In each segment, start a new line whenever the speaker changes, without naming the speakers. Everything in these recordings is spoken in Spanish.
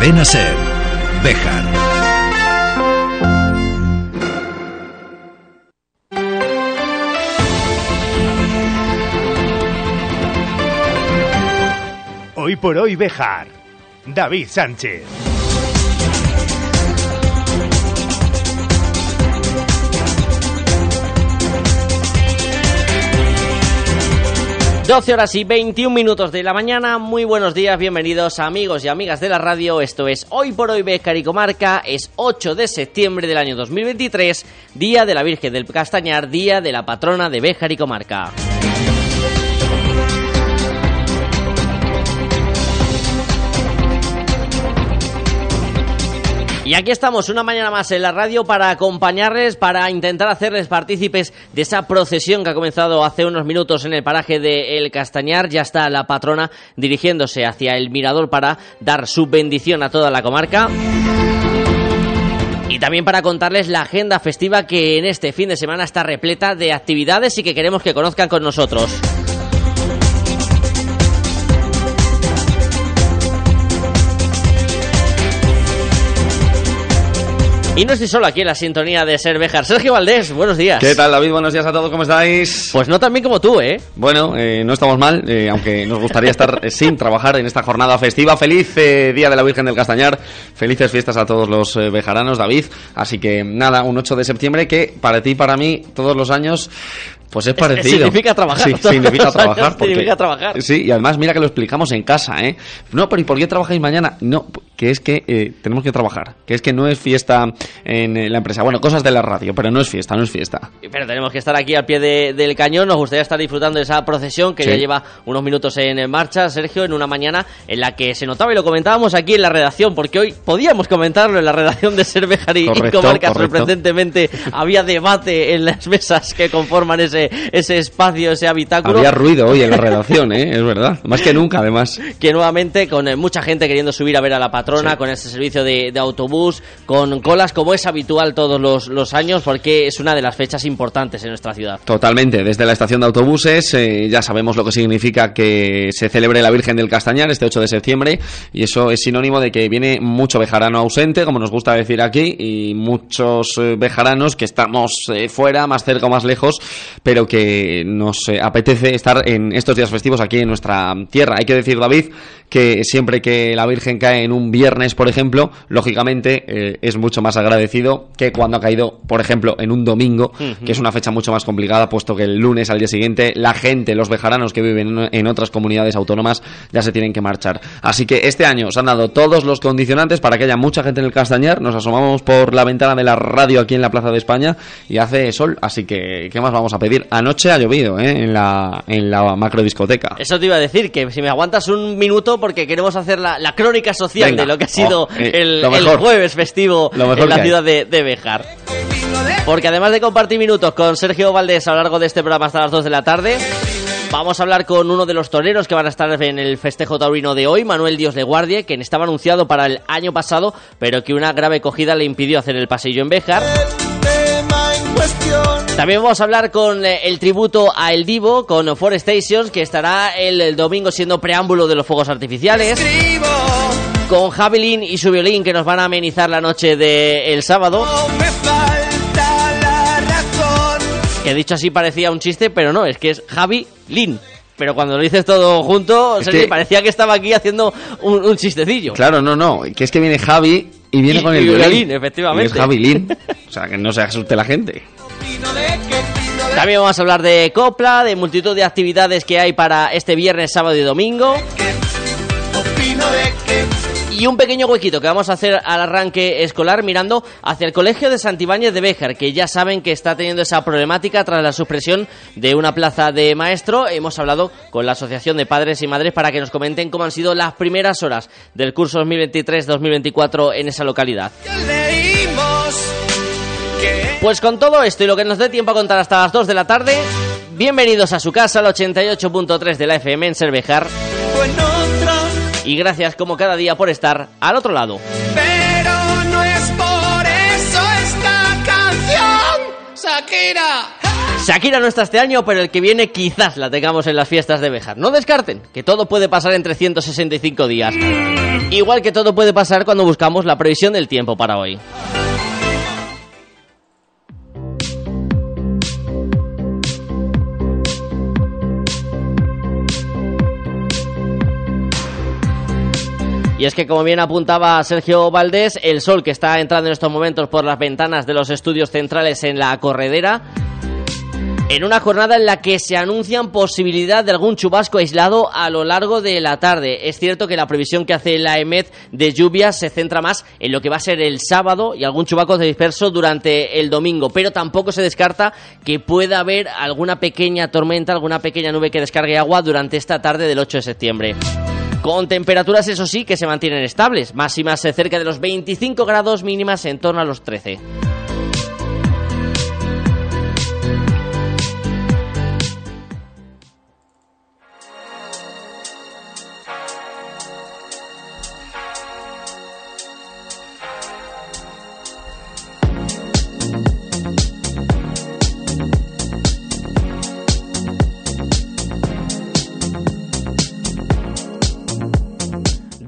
Cadena Ser. Bejar.
Hoy por hoy Bejar. David Sánchez.
12 horas y 21 minutos de la mañana, muy buenos días, bienvenidos amigos y amigas de la radio, esto es Hoy por Hoy Bejar y Comarca, es 8 de septiembre del año 2023, Día de la Virgen del Castañar, Día de la Patrona de Bejar y Comarca. Y aquí estamos una mañana más en la radio para acompañarles, para intentar hacerles partícipes de esa procesión que ha comenzado hace unos minutos en el paraje de El Castañar. Ya está la patrona dirigiéndose hacia el mirador para dar su bendición a toda la comarca. Y también para contarles la agenda festiva que en este fin de semana está repleta de actividades y que queremos que conozcan con nosotros. Y no estoy solo aquí en la sintonía de Ser Bejar. Sergio Valdés, buenos días.
¿Qué tal, David? Buenos días a todos, ¿cómo estáis?
Pues no tan bien como tú, ¿eh?
Bueno, eh, no estamos mal, eh, aunque nos gustaría estar eh, sin trabajar en esta jornada festiva. Feliz eh, Día de la Virgen del Castañar, felices fiestas a todos los bejaranos, David. Así que nada, un 8 de septiembre que para ti y para mí, todos los años, pues es parecido.
significa trabajar.
Sí, significa trabajar. porque-
significa trabajar.
Sí, y además mira que lo explicamos en casa, ¿eh? No, pero ¿y por qué trabajáis mañana? No, que es que eh, tenemos que trabajar. Que es que no es fiesta en eh, la empresa. Bueno, cosas de la radio, pero no es fiesta, no es fiesta.
Pero tenemos que estar aquí al pie de- del cañón. Nos gustaría estar disfrutando de esa procesión que
Sí.
ya lleva unos minutos en marcha, Sergio, en una mañana en la que se notaba y lo comentábamos aquí en la redacción, porque hoy podíamos comentarlo en la redacción de Ser Bejar y, Comarca.
correcto.
Sorprendentemente había debate en las mesas que conforman ese, ese espacio, ese habitáculo.
Había ruido hoy en la redacción, ¿eh? Es verdad. Más que nunca, además.
que nuevamente con eh, mucha gente queriendo subir a ver a la patrona,
Sí.
con este servicio de, de autobús, con colas como es habitual todos los, los años, porque es una de las fechas importantes en nuestra ciudad.
Totalmente, desde la estación de autobuses eh, ya sabemos lo que significa que se celebre la Virgen del Castañar este 8 de septiembre y eso es sinónimo de que viene mucho bejarano ausente, como nos gusta decir aquí, y muchos eh, bejaranos que estamos eh, fuera, más cerca o más lejos, pero que nos eh, apetece estar en estos días festivos aquí en nuestra tierra. Hay que decir, David, que siempre que la Virgen cae en un viernes, por ejemplo, lógicamente eh, es mucho más agradecido que cuando ha caído, por ejemplo, en un domingo, que es una fecha mucho más complicada, puesto que el lunes al día siguiente la gente, los bejaranos que viven en, en otras comunidades autónomas, ya se tienen que marchar. Así que este año se han dado todos los condicionantes para que haya mucha gente en el Castañar. Nos asomamos por la ventana de la radio aquí en la Plaza de España y hace sol, así que ¿qué más vamos a pedir? Anoche ha llovido, ¿eh? En la, en la macro discoteca.
Eso te iba a decir, que si me aguantas un minuto, porque queremos hacer la, la crónica social
Venga.
de lo que ha sido
Oh, eh,
el, el jueves festivo en la ciudad de, de Bejar. Porque además de compartir minutos con Sergio Valdés a lo largo de este programa hasta las 2 de la tarde, vamos a hablar con uno de los toreros que van a estar en el festejo taurino de hoy, Manuel Dios de Guardia, quien estaba anunciado para el año pasado, pero que una grave cogida le impidió hacer el pasillo en También vamos a hablar con eh, el tributo a El Divo, con Four Stations, que estará el, el domingo siendo preámbulo de los fuegos artificiales. Con Javelin y su violín, que nos van a amenizar la noche del sábado. Que dicho así parecía un chiste, pero no, es que es Javi Lin. Pero cuando lo dices todo junto,
Es
Sergi,
que-
parecía que estaba aquí haciendo un, un chistecillo.
Claro, no, no, que es que viene Javi y viene
Y-
con el
y
violín.
violín, efectivamente.
Y es Javi Lin. O sea, que no se asuste la gente.
También vamos a hablar de copla, de multitud de actividades que hay para este viernes, sábado y domingo. Y un pequeño huequito que vamos a hacer al arranque escolar mirando hacia el colegio de Santibáñez de Béjar, que ya saben que está teniendo esa problemática tras la supresión de una plaza de maestro. Hemos hablado con la Asociación de Padres y Madres para que nos comenten cómo han sido las primeras horas del curso 2023-2024 en esa localidad. Pues con todo esto y lo que nos dé tiempo a contar hasta las 2 de la tarde, bienvenidos a su casa, al 88.3 de la FM en Cervejar. Y gracias como cada día por estar al otro lado.
Pero no es por eso esta canción, Shakira.
Shakira no está este año, pero el que viene quizás la tengamos en las fiestas de Bejar. No descarten que todo puede pasar en 365 días. Igual que todo puede pasar cuando buscamos la previsión del tiempo para hoy. Y es que, como bien apuntaba Sergio Valdés, el sol que está entrando en estos momentos por las ventanas de los estudios centrales en la corredera, en una jornada en la que se anuncian posibilidad de algún chubasco aislado a lo largo de la tarde. Es cierto que la previsión que hace la EMET de lluvias se centra más en lo que va a ser el sábado y algún chubasco disperso durante el domingo, pero tampoco se descarta que pueda haber alguna pequeña tormenta, alguna pequeña nube que descargue agua durante esta tarde del 8 de septiembre con temperaturas, eso sí, que se mantienen estables, máximas cerca de los 25 grados, mínimas en torno a los 13.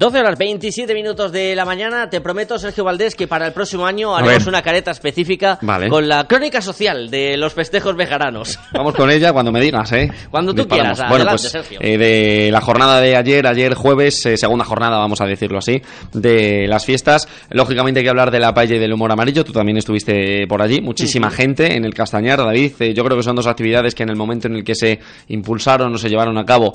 12 horas 27 minutos de la mañana. Te prometo, Sergio Valdés, que para el próximo año haremos una careta específica con la crónica social de los festejos bejaranos.
Vamos con ella cuando me digas, ¿eh?
Cuando tú quieras.
Bueno, pues
Sergio.
Eh, de la jornada de ayer, ayer jueves, eh, segunda jornada, vamos a decirlo así, de las fiestas. Lógicamente hay que hablar de la paella y del humor amarillo. Tú también estuviste por allí. Muchísima gente en el Castañar, David. Eh, yo creo que son dos actividades que en el momento en el que se impulsaron o se llevaron a cabo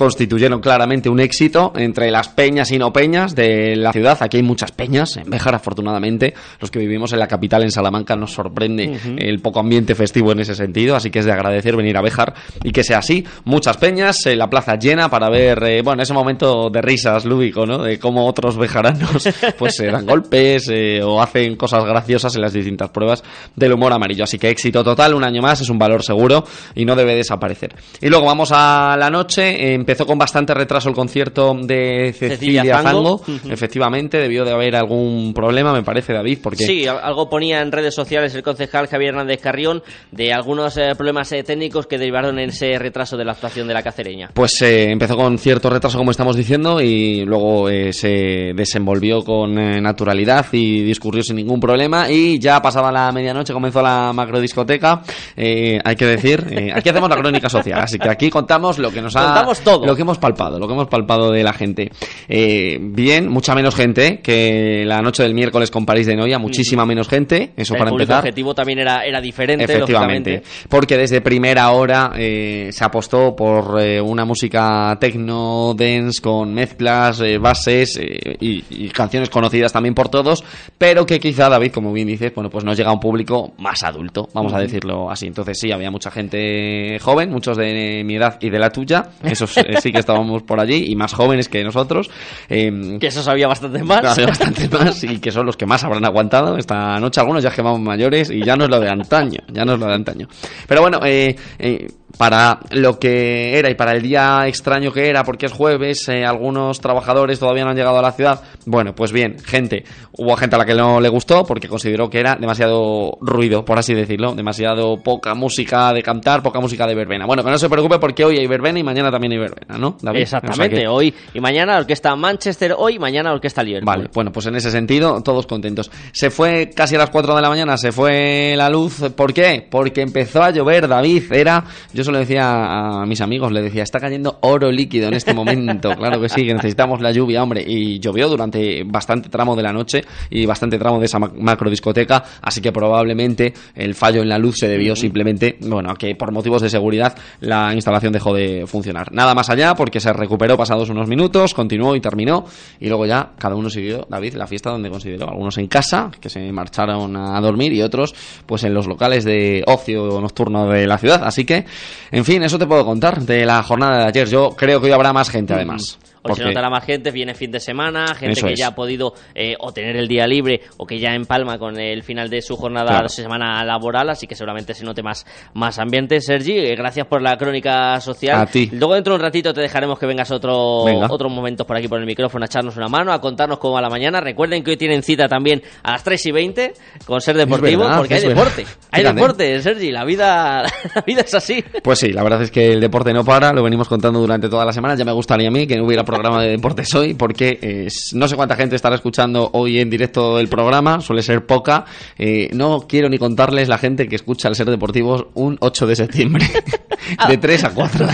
constituyeron claramente un éxito entre las peñas y no peñas de la ciudad. Aquí hay muchas peñas, en Béjar afortunadamente. Los que vivimos en la capital, en Salamanca, nos sorprende el poco ambiente festivo en ese sentido, así que es de agradecer venir a Béjar y que sea así. Muchas peñas, la plaza llena para ver, eh, bueno, ese momento de risas lúdico, ¿no? De cómo otros bejaranos pues se dan golpes eh, o hacen cosas graciosas en las distintas pruebas del humor amarillo. Así que éxito total, un año más, es un valor seguro y no debe desaparecer. Y luego vamos a la noche, en Empezó con bastante retraso el concierto de Cecilia, Zango. Efectivamente, debió de haber algún problema, me parece, David. Porque...
Sí, algo ponía en redes sociales el concejal Javier Hernández Carrión de algunos eh, problemas eh, técnicos que derivaron en ese retraso de la actuación de la cacereña.
Pues eh, empezó con cierto retraso, como estamos diciendo, y luego se desenvolvió con naturalidad y discurrió sin ningún problema. Y ya pasaba la medianoche, comenzó la macrodiscoteca. hay que decir, aquí hacemos la crónica social, así que aquí contamos lo que nos ha.
Contamos todo
lo que hemos palpado, lo que hemos palpado de la gente. Eh, bien, mucha menos gente que la noche del miércoles con París de Noia, muchísima menos gente, eso para empezar.
El objetivo también era, era diferente,
Efectivamente, porque desde primera hora eh, se apostó por eh, una música techno, dance, con mezclas, bases y, y, canciones conocidas también por todos, pero que quizá, David, como bien dices, bueno, pues nos llega a un público más adulto, vamos a decirlo así. Entonces sí, había mucha gente joven, muchos de mi edad y de la tuya, esos sí que estábamos por allí y más jóvenes que nosotros.
Em, que eso sabía bastante más.
bastante más y que son los que más habrán aguantado esta noche. Algunos ya que vamos mayores y ya no es lo de antaño, ya no es lo de antaño. Pero bueno, eh, eh para lo que era y para el día extraño que era, porque es jueves, eh, algunos trabajadores todavía no han llegado a la ciudad. Bueno, pues bien, gente, hubo gente a la que no le gustó porque consideró que era demasiado ruido, por así decirlo, demasiado poca música de cantar, poca música de verbena. Bueno, que no se preocupe porque hoy hay verbena y mañana también hay verbena, ¿no?
Exactamente, hoy y mañana orquesta Manchester, hoy y mañana orquesta Liverpool.
Vale, bueno, pues en ese sentido, todos contentos. Se fue casi a las 4 de la mañana, se fue la luz. ¿Por qué? Porque empezó a llover, David. Era yo le decía a mis amigos, le decía, está cayendo oro líquido en este momento. claro que sí, que necesitamos la lluvia, hombre. Y llovió durante bastante tramo de la noche y bastante tramo de esa macro discoteca, así que probablemente el fallo en la luz se debió simplemente, bueno, a que por motivos de seguridad la instalación dejó de funcionar. Nada más allá, porque se recuperó pasados unos minutos, continuó y terminó, y luego ya cada uno siguió, David, la fiesta donde consideró. Algunos en casa, que se marcharon a dormir, y otros, pues en los locales de ocio nocturno de la ciudad. Así que en fin, eso te puedo contar de la jornada de ayer. Yo creo que hoy habrá más gente, además.
Hoy se notará más gente, viene fin de semana, gente que ya ha podido eh, o tener el día libre o que ya empalma con el final de su jornada de semana laboral, así que seguramente se note más, más ambiente. Sergi, eh, gracias por la crónica social.
A ti.
Luego dentro de un ratito te dejaremos que vengas otro, otros momentos por aquí por el micrófono a echarnos una mano, a contarnos cómo va la mañana. Recuerden que hoy tienen cita también a las 3 y 20 con Ser Deportivo, porque hay deporte. Hay deporte, Sergi, la vida, la vida es así.
Pues sí, la verdad es que el deporte no para, lo venimos contando durante toda la semana. Ya me gustaría a mí que no hubiera programa de deportes hoy, porque eh, no sé cuánta gente estará escuchando hoy en directo el programa, suele ser poca. Eh, no quiero ni contarles la gente que escucha el Ser Deportivos un 8 de septiembre, de 3 a 4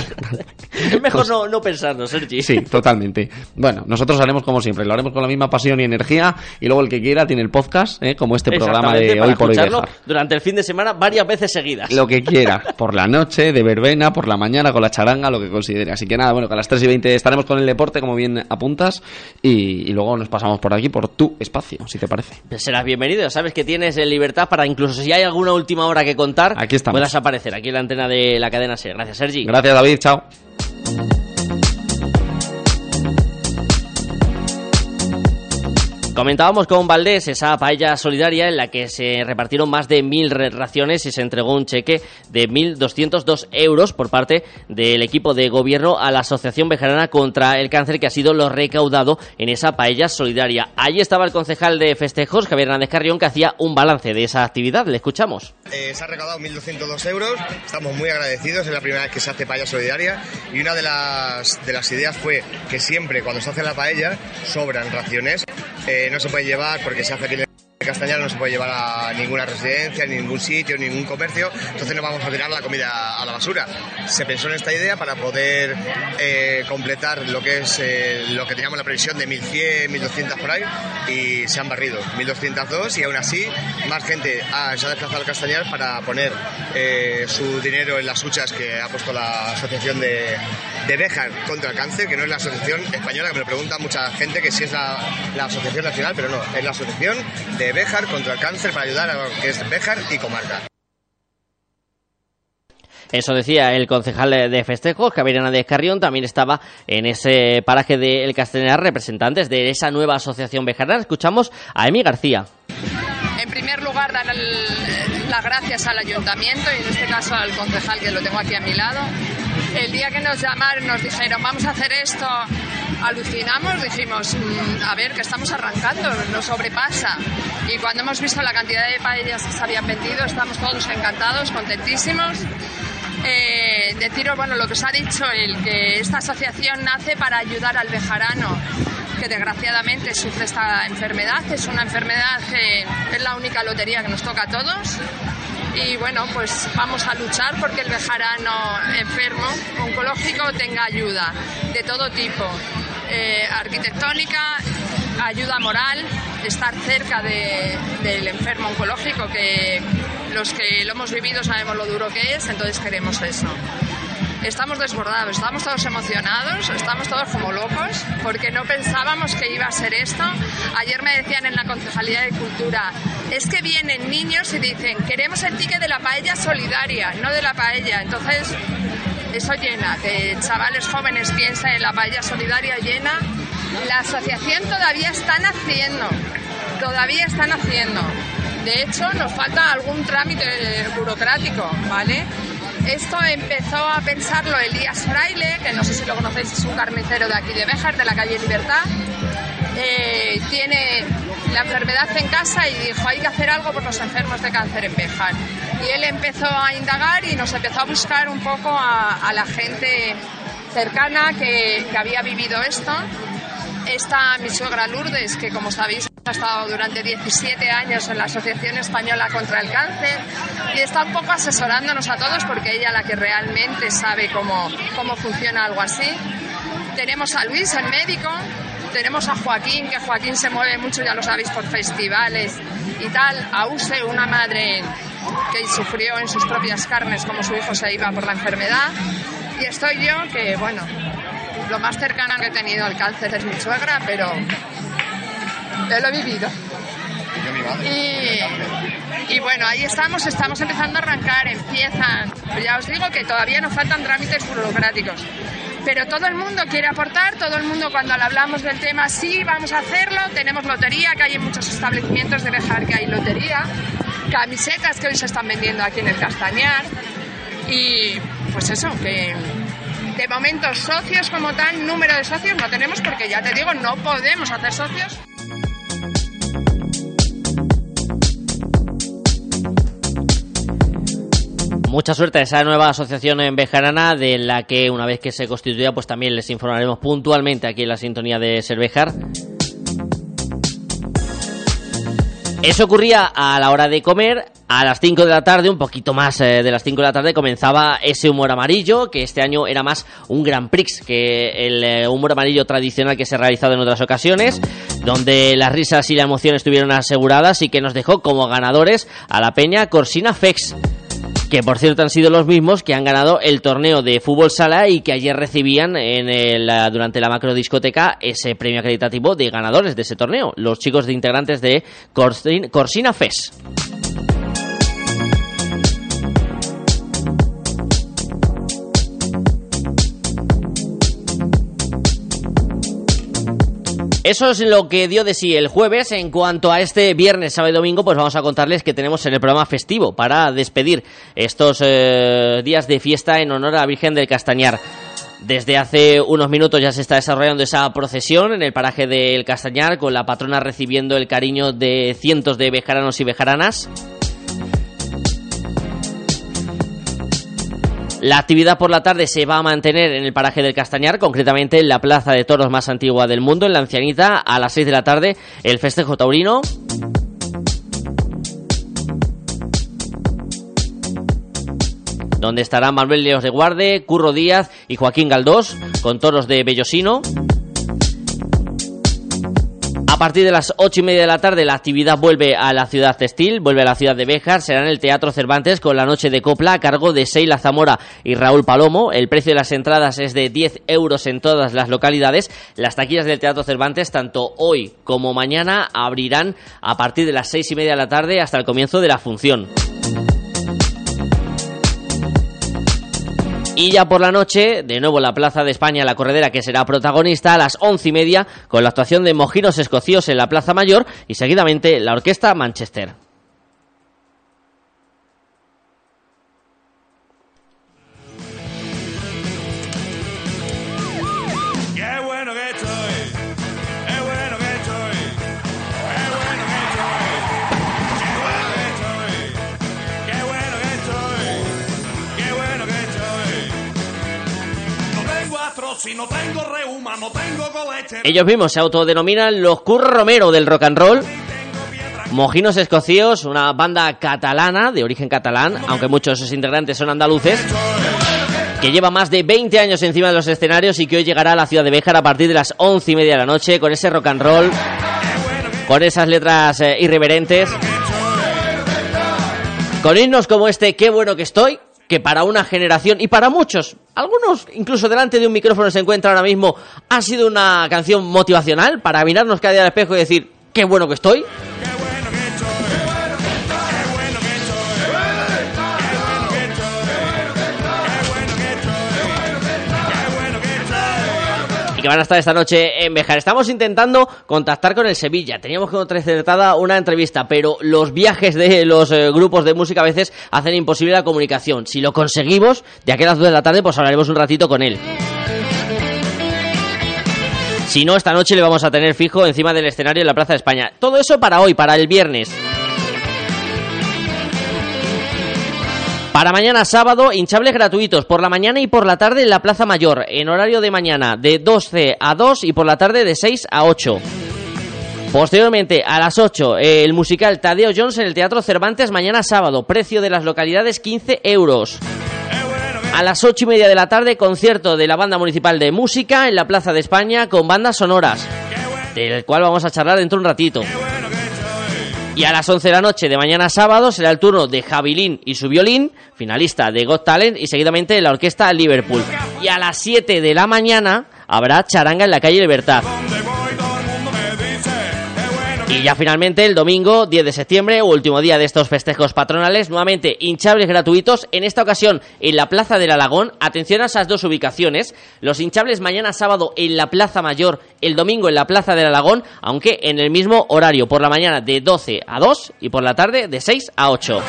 Es mejor no, no pensarlo, Sergi.
Sí, totalmente. Bueno, nosotros haremos como siempre, lo haremos con la misma pasión y energía, y luego el que quiera tiene el podcast, ¿eh? como este programa de hoy por hoy.
Durante el fin de semana varias veces seguidas.
Lo que quiera, por la noche, de verbena, por la mañana, con la charanga, lo que considere. Así que nada, bueno, que a las 3 y 20 estaremos con el deporte, como bien apuntas, y, luego nos pasamos por aquí, por tu espacio, si te parece.
Pues serás bienvenido, sabes que tienes libertad para incluso si hay alguna última hora que contar,
aquí
puedas aparecer aquí en la antena de la cadena SER. Gracias, Sergi.
Gracias, David, chao.
Comentábamos con Valdés esa paella solidaria en la que se repartieron más de mil raciones y se entregó un cheque de 1.202 euros por parte del equipo de gobierno a la Asociación Bejarana contra el Cáncer, que ha sido lo recaudado en esa paella solidaria. Allí estaba el concejal de festejos, Javier Hernández Carrión, que hacía un balance de esa actividad. Le escuchamos.
Eh, se ha recaudado 1.202 euros, estamos muy agradecidos, es la primera vez que se hace paella solidaria y una de las, de las ideas fue que siempre cuando se hace la paella sobran raciones. Eh, no se puede llevar porque se hace aquí Castañar no se puede llevar a ninguna residencia, ni ningún sitio, ningún comercio, entonces no vamos a tirar la comida a la basura. Se pensó en esta idea para poder eh, completar lo que es eh, lo que teníamos la previsión de 1.100, 1.200 por ahí y se han barrido 1.202 y aún así más gente ha, se ha desplazado al Castañar para poner eh, su dinero en las huchas que ha puesto la Asociación de, de Béjar contra el Cáncer, que no es la asociación española, que me lo pregunta mucha gente que si es la, la asociación nacional, pero no, es la asociación de Béjar contra el cáncer para ayudar a lo que es Béjar y comarca.
Eso decía el concejal de festejos, Javier Hernández Carrión, también estaba en ese paraje del Castellar representantes de esa nueva asociación bejarana. Escuchamos a Emi García.
En primer lugar, dar las gracias al ayuntamiento y en este caso al concejal que lo tengo aquí a mi lado. El día que nos llamaron, nos dijeron, vamos a hacer esto, alucinamos, dijimos, mm, a ver, que estamos arrancando, nos sobrepasa. Y cuando hemos visto la cantidad de paellas que se habían vendido, estamos todos encantados, contentísimos. Eh, deciros, bueno, lo que os ha dicho, el que esta asociación nace para ayudar al bejarano que desgraciadamente sufre esta enfermedad. Es una enfermedad que es la única lotería que nos toca a todos. Y bueno, pues vamos a luchar porque el bejarano enfermo oncológico tenga ayuda de todo tipo. Eh, arquitectónica, ayuda moral, estar cerca del enfermo oncológico, que los que lo hemos vivido sabemos lo duro que es, entonces queremos eso. Estamos desbordados, estamos todos emocionados, estamos todos como locos, porque no pensábamos que iba a ser esto. Ayer me decían en la Concejalía de Cultura, es que vienen niños y dicen, queremos el ticket de la paella solidaria, no de la paella. Entonces, eso llena, que chavales jóvenes piensen en la paella solidaria llena. La asociación todavía están haciendo, todavía están haciendo. De hecho, nos falta algún trámite burocrático, ¿vale? Esto empezó a pensarlo Elías Fraile, que no sé si lo conocéis, es un carnicero de aquí de Béjar, de la calle Libertad. Eh, tiene la enfermedad en casa y dijo hay que hacer algo por los enfermos de cáncer en Béjar. Y él empezó a indagar y nos empezó a buscar un poco a, la gente cercana que, que había vivido esto. Está mi suegra Lourdes, que como sabéis ha estado durante 17 años en la Asociación Española contra el Cáncer y está un poco asesorándonos a todos porque ella la que realmente sabe cómo, cómo funciona algo así. Tenemos a Luis, el médico, tenemos a Joaquín, que Joaquín se mueve mucho, ya lo sabéis, por festivales y tal, a Use, una madre que sufrió en sus propias carnes como su hijo se iba por la enfermedad. Y estoy yo, que bueno, lo más cercano que he tenido al cáncer es mi suegra, pero lo he vivido. Y, bueno, ahí estamos, estamos empezando a arrancar, empiezan. ya os digo que todavía nos faltan trámites burocráticos. pero todo el mundo quiere aportar, todo el mundo cuando hablamos del tema, sí, vamos a hacerlo, tenemos lotería, que hay en muchos establecimientos de dejar que hay lotería, camisetas que hoy se están vendiendo aquí en el Castañar y pues eso, que de momento socios como tal, número de socios no tenemos porque ya te digo, no podemos hacer socios.
Mucha suerte a esa nueva asociación en Bejarana, de la que una vez que se constituya, pues también les informaremos puntualmente aquí en la sintonía de Cervejar. Eso ocurría a la hora de comer. A las 5 de la tarde, un poquito más eh, de las 5 de la tarde, comenzaba ese humor amarillo, que este año era más un Grand Prix que el eh, humor amarillo tradicional que se ha realizado en otras ocasiones, donde las risas y la emoción estuvieron aseguradas y que nos dejó como ganadores a la peña Corsina Fex que por cierto han sido los mismos que han ganado el torneo de fútbol sala y que ayer recibían en el, durante la macro discoteca ese premio acreditativo de ganadores de ese torneo, los chicos de integrantes de Corsina Fes. Eso es lo que dio de sí el jueves. En cuanto a este viernes, sábado y domingo, pues vamos a contarles que tenemos en el programa festivo para despedir estos eh, días de fiesta en honor a la Virgen del Castañar. Desde hace unos minutos ya se está desarrollando esa procesión en el paraje del Castañar, con la patrona recibiendo el cariño de cientos de bejaranos y bejaranas. La actividad por la tarde se va a mantener en el paraje del Castañar, concretamente en la plaza de toros más antigua del mundo, en la Ancianita, a las 6 de la tarde, el festejo taurino. Donde estarán Manuel Leos de Guarde, Curro Díaz y Joaquín Galdós, con toros de Bellosino. A partir de las ocho y media de la tarde la actividad vuelve a la ciudad textil, vuelve a la ciudad de Béjar, será en el Teatro Cervantes con la noche de copla a cargo de Seila Zamora y Raúl Palomo. El precio de las entradas es de 10 euros en todas las localidades. Las taquillas del Teatro Cervantes, tanto hoy como mañana, abrirán a partir de las seis y media de la tarde hasta el comienzo de la función. Y ya por la noche, de nuevo la Plaza de España, la corredera que será protagonista a las once y media con la actuación de Mojinos Escocíos en la Plaza Mayor y seguidamente la Orquesta Manchester. Ellos mismos se autodenominan los Curro Romero del rock and roll. Mojinos Escocíos, una banda catalana, de origen catalán, aunque muchos de sus integrantes son andaluces, que lleva más de 20 años encima de los escenarios y que hoy llegará a la ciudad de Béjar a partir de las 11 y media de la noche con ese rock and roll, con esas letras eh, irreverentes, con himnos como este, qué bueno que estoy, que para una generación y para muchos, algunos incluso delante de un micrófono se encuentra ahora mismo, ha sido una canción motivacional para mirarnos cada día al espejo y decir, qué bueno que estoy. Van a estar esta noche en Bejar. Estamos intentando contactar con el Sevilla. Teníamos que concertada una entrevista, pero los viajes de los eh, grupos de música a veces hacen imposible la comunicación. Si lo conseguimos, de aquí a las 2 de la tarde, pues hablaremos un ratito con él. Si no, esta noche le vamos a tener fijo encima del escenario en la Plaza de España. Todo eso para hoy, para el viernes. Para mañana sábado, hinchables gratuitos por la mañana y por la tarde en la Plaza Mayor, en horario de mañana de 12 a 2 y por la tarde de 6 a 8. Posteriormente, a las 8, el musical Tadeo Jones en el Teatro Cervantes mañana sábado, precio de las localidades 15 euros. A las 8 y media de la tarde, concierto de la Banda Municipal de Música en la Plaza de España con bandas sonoras, del cual vamos a charlar dentro de un ratito. Y a las 11 de la noche de mañana sábado será el turno de Javilín y su violín, finalista de Got Talent, y seguidamente la orquesta Liverpool. Y a las 7 de la mañana habrá charanga en la calle Libertad. Y ya finalmente el domingo 10 de septiembre, último día de estos festejos patronales, nuevamente hinchables gratuitos, en esta ocasión en la Plaza del Alagón. Atención a esas dos ubicaciones. Los hinchables mañana sábado en la Plaza Mayor, el domingo en la Plaza del Alagón, aunque en el mismo horario, por la mañana de 12 a 2 y por la tarde de 6 a 8.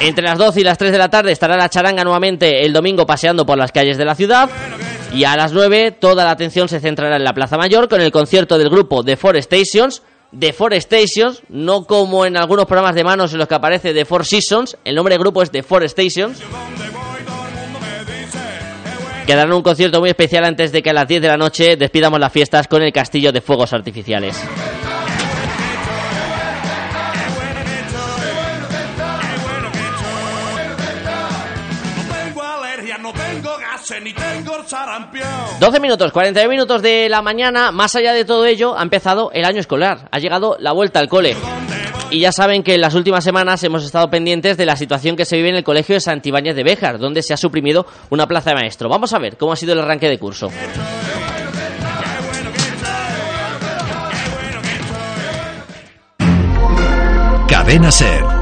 Entre las 12 y las 3 de la tarde estará la charanga nuevamente el domingo paseando por las calles de la ciudad. Y a las 9 toda la atención se centrará en la Plaza Mayor con el concierto del grupo The Four Stations. The Four Stations, no como en algunos programas de manos en los que aparece The Four Seasons, el nombre del grupo es The Four Stations. Que darán un concierto muy especial antes de que a las 10 de la noche despidamos las fiestas con el castillo de fuegos artificiales. 12 minutos, 49 minutos de la mañana. Más allá de todo ello, ha empezado el año escolar. Ha llegado la vuelta al cole. Y ya saben que en las últimas semanas hemos estado pendientes de la situación que se vive en el colegio de Santibáñez de Béjar, donde se ha suprimido una plaza de maestro. Vamos a ver cómo ha sido el arranque de curso.
Cadena Ser.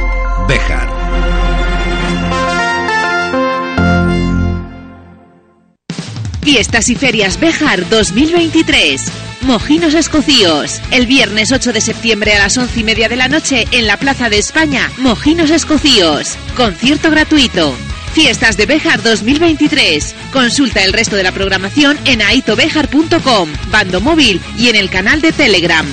Fiestas y Ferias Bejar 2023. Mojinos Escocíos. El viernes 8 de septiembre a las once y media de la noche en la Plaza de España, Mojinos Escocíos. Concierto gratuito. Fiestas de Bejar 2023. Consulta el resto de la programación en aitobejar.com, bando móvil y en el canal de Telegram.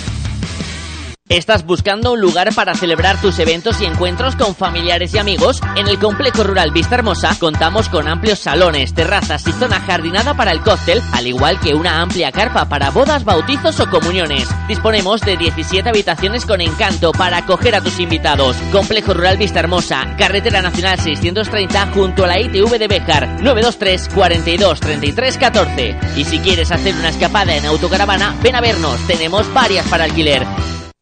¿Estás buscando un lugar para celebrar tus eventos y encuentros con familiares y amigos? En el Complejo Rural Vista Hermosa contamos con amplios salones, terrazas y zona jardinada para el cóctel, al igual que una amplia carpa para bodas, bautizos o comuniones. Disponemos de 17 habitaciones con encanto para acoger a tus invitados. Complejo Rural Vista Hermosa, Carretera Nacional 630 junto a la ITV de Bejar, 923 42 33 14. Y si quieres hacer una escapada en autocaravana, ven a vernos, tenemos varias para alquiler.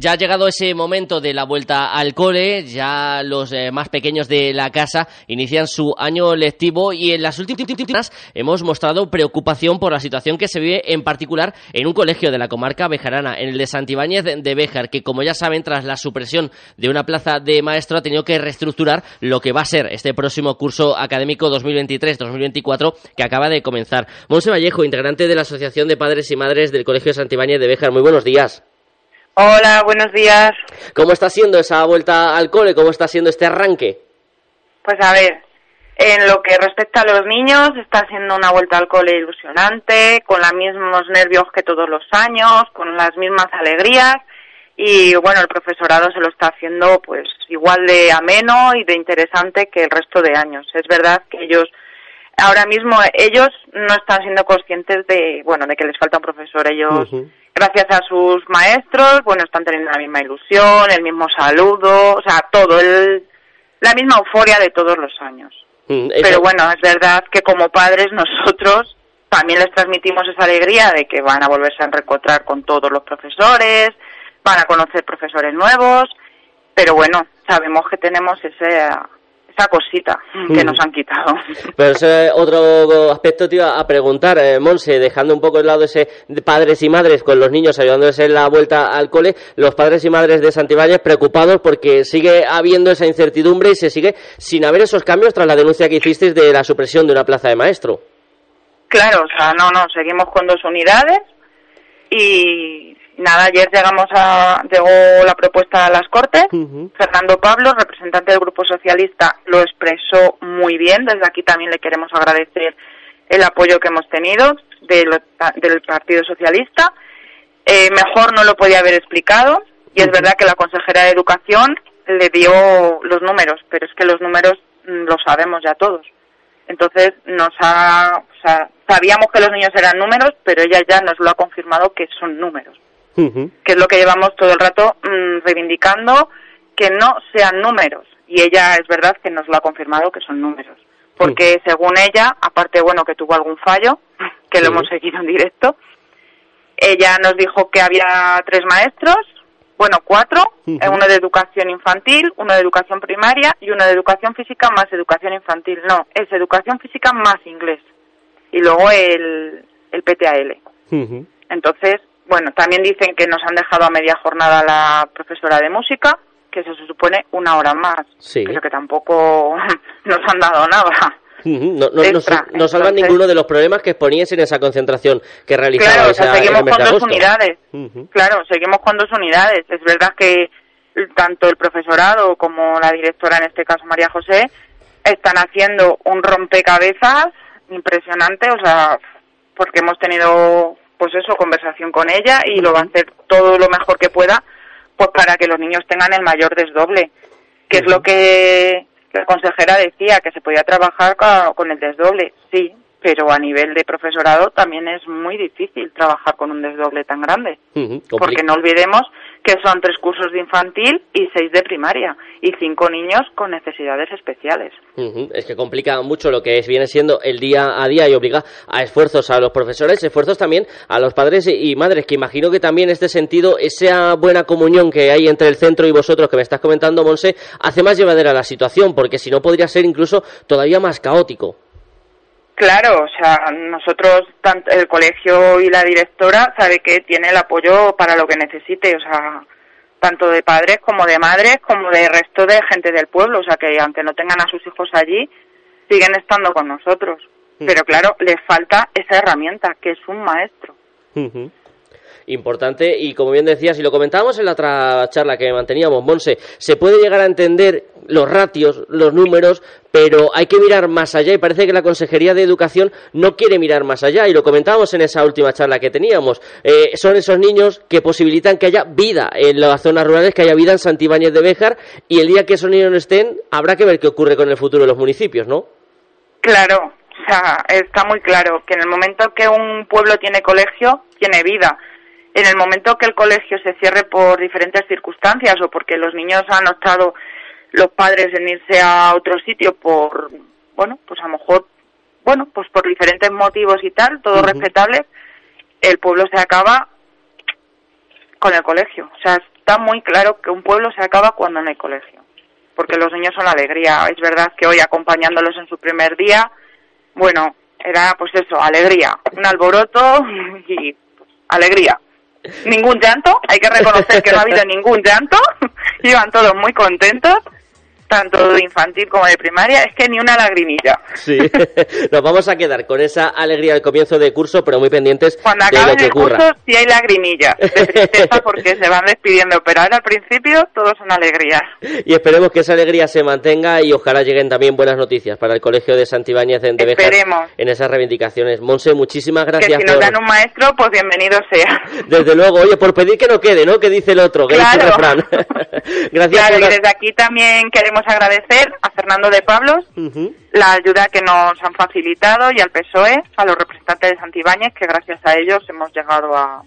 Ya ha llegado ese momento de la vuelta al cole, ya los eh, más pequeños de la casa inician su año lectivo y en las últimas hemos mostrado preocupación por la situación que se vive en particular en un colegio de la comarca bejarana, en el de Santibáñez de Béjar, que como ya saben, tras la supresión de una plaza de maestro ha tenido que reestructurar lo que va a ser este próximo curso académico 2023-2024 que acaba de comenzar. Monse Vallejo, integrante de la Asociación de Padres y Madres del Colegio Santibáñez de Béjar, muy buenos días.
Hola, buenos días.
¿Cómo está siendo esa vuelta al cole? ¿Cómo está siendo este arranque?
Pues a ver, en lo que respecta a los niños, está siendo una vuelta al cole ilusionante, con los mismos nervios que todos los años, con las mismas alegrías y bueno, el profesorado se lo está haciendo pues igual de ameno y de interesante que el resto de años. Es verdad que ellos ahora mismo ellos no están siendo conscientes de bueno, de que les falta un profesor, ellos gracias a sus maestros, bueno, están teniendo la misma ilusión, el mismo saludo, o sea, todo, el, la misma euforia de todos los años.
Mm,
Pero bueno, es verdad que como padres nosotros también les transmitimos esa alegría de que van a volverse a reencontrar con todos los profesores, van a conocer profesores nuevos, pero bueno, sabemos que tenemos ese esa cosita que
Mm.
nos han quitado.
Pero ese otro aspecto te iba a preguntar, eh, Monse, dejando un poco de lado ese de padres y madres con los niños ayudándoles en la vuelta al cole, los padres y madres de Santibáñez preocupados porque sigue habiendo esa incertidumbre y se sigue sin haber esos cambios tras la denuncia que hicisteis de la supresión de una plaza de maestro.
Claro, o sea, no, no, seguimos con dos unidades y nada, ayer llegamos a, llegó la propuesta a las Cortes. Fernando Pablo, representante del Grupo Socialista, lo expresó muy bien. Desde aquí también le queremos agradecer el apoyo que hemos tenido de lo- del Partido Socialista. Eh, mejor no lo podía haber explicado y es verdad que la consejera de Educación le dio los números, pero es que los números mm, los sabemos ya todos. Entonces nos ha, o sea, sabíamos que los niños eran números, pero ella ya nos lo ha confirmado que son números, que es lo que llevamos todo el rato mm, reivindicando, que no sean números. Y ella es verdad que nos lo ha confirmado que son números. Porque según ella, aparte, bueno, que tuvo algún fallo, que lo hemos seguido en directo. Ella nos dijo que había tres maestros, bueno, cuatro, eh, uno de educación infantil, uno de educación primaria y uno de educación física más educación infantil. No, es educación física más inglés. Y luego el, el PTAL. Entonces, bueno, también dicen que nos han dejado a media jornada la profesora de música, que eso se supone una hora más.
Sí.
Pero que tampoco nos han dado nada.
No, no, no,
Extra.
no salvan
Entonces-
ninguno de los problemas que exponíais en esa concentración que realizaba
Claro, o sea,
esa-
seguimos con dos unidades. Claro, seguimos con dos unidades. Es verdad que tanto el profesorado como la directora, en este caso María José, están haciendo un rompecabezas impresionante, o sea, porque hemos tenido, pues eso, conversación con ella y lo va a hacer todo lo mejor que pueda, pues para que los niños tengan el mayor desdoble, que es lo que la consejera decía, que se podía trabajar con el desdoble, sí, pero a nivel de profesorado también es muy difícil trabajar con un desdoble tan grande. Porque no olvidemos que son tres cursos de infantil y seis de primaria y cinco niños con necesidades especiales.
Es que complica mucho lo que es, viene siendo el día a día y obliga a esfuerzos a los profesores, esfuerzos también a los padres y madres, que imagino que también en este sentido esa buena comunión que hay entre el centro y vosotros que me estás comentando, Monse, hace más llevadera la situación, porque si no podría ser incluso todavía más caótico.
Claro, o sea, nosotros, tanto el colegio y la directora, sabe que tiene el apoyo para lo que necesite, o sea, tanto de padres como de madres, como de resto de gente del pueblo, o sea, que aunque no tengan a sus hijos allí, siguen estando con nosotros. Pero claro, les falta esa herramienta, que es un maestro.
Ujú. Importante y como bien decías y lo comentábamos en la otra charla que manteníamos, Monse, se puede llegar a entender los ratios, los números, pero hay que mirar más allá y parece que la Consejería de Educación no quiere mirar más allá y lo comentábamos en esa última charla que teníamos. Eh, son esos niños que posibilitan que haya vida en las zonas rurales, que haya vida en Santibáñez de Béjar y el día que esos niños no estén habrá que ver qué ocurre con el futuro de los municipios, ¿no?
Claro, o sea, está muy claro que en el momento que un pueblo tiene colegio, tiene vida. En el momento que el colegio se cierre por diferentes circunstancias o porque los niños han optado los padres en irse a otro sitio por, bueno, pues a lo mejor, bueno, pues por diferentes motivos y tal, todo respetable, el pueblo se acaba con el colegio. O sea, está muy claro que un pueblo se acaba cuando no hay colegio. Porque los niños son alegría. Es verdad que hoy acompañándolos en su primer día, bueno, era pues eso, alegría. Un alboroto y pues, alegría. Ningún llanto, hay que reconocer que no ha habido ningún llanto. Iban todos muy contentos, tanto de infantil como de primaria. Es que ni una lagrimilla.
Sí, nos vamos a quedar con esa alegría al comienzo de curso, pero muy pendientes
Cuando
de lo que
el
ocurra.
curso sí hay lagrimillas de tristeza porque se van despidiendo, pero ahora al principio todos son alegrías.
Y esperemos que esa alegría se mantenga y ojalá lleguen también buenas noticias para el Colegio de Santibáñez en de Béjar
Esperemos.
en esas reivindicaciones. Monse, muchísimas
Que
gracias
si nos dan un maestro, pues bienvenido sea.
Desde luego, oye, por pedir que no quede, ¿no? Que dice el otro, que dice el
Claro.
refrán. gracias
Claro,
por...
y desde aquí también queremos agradecer a Fernando de Pablos la ayuda que nos han facilitado y al PSOE, a los representantes de Santibáñez, que gracias a ellos hemos llegado a,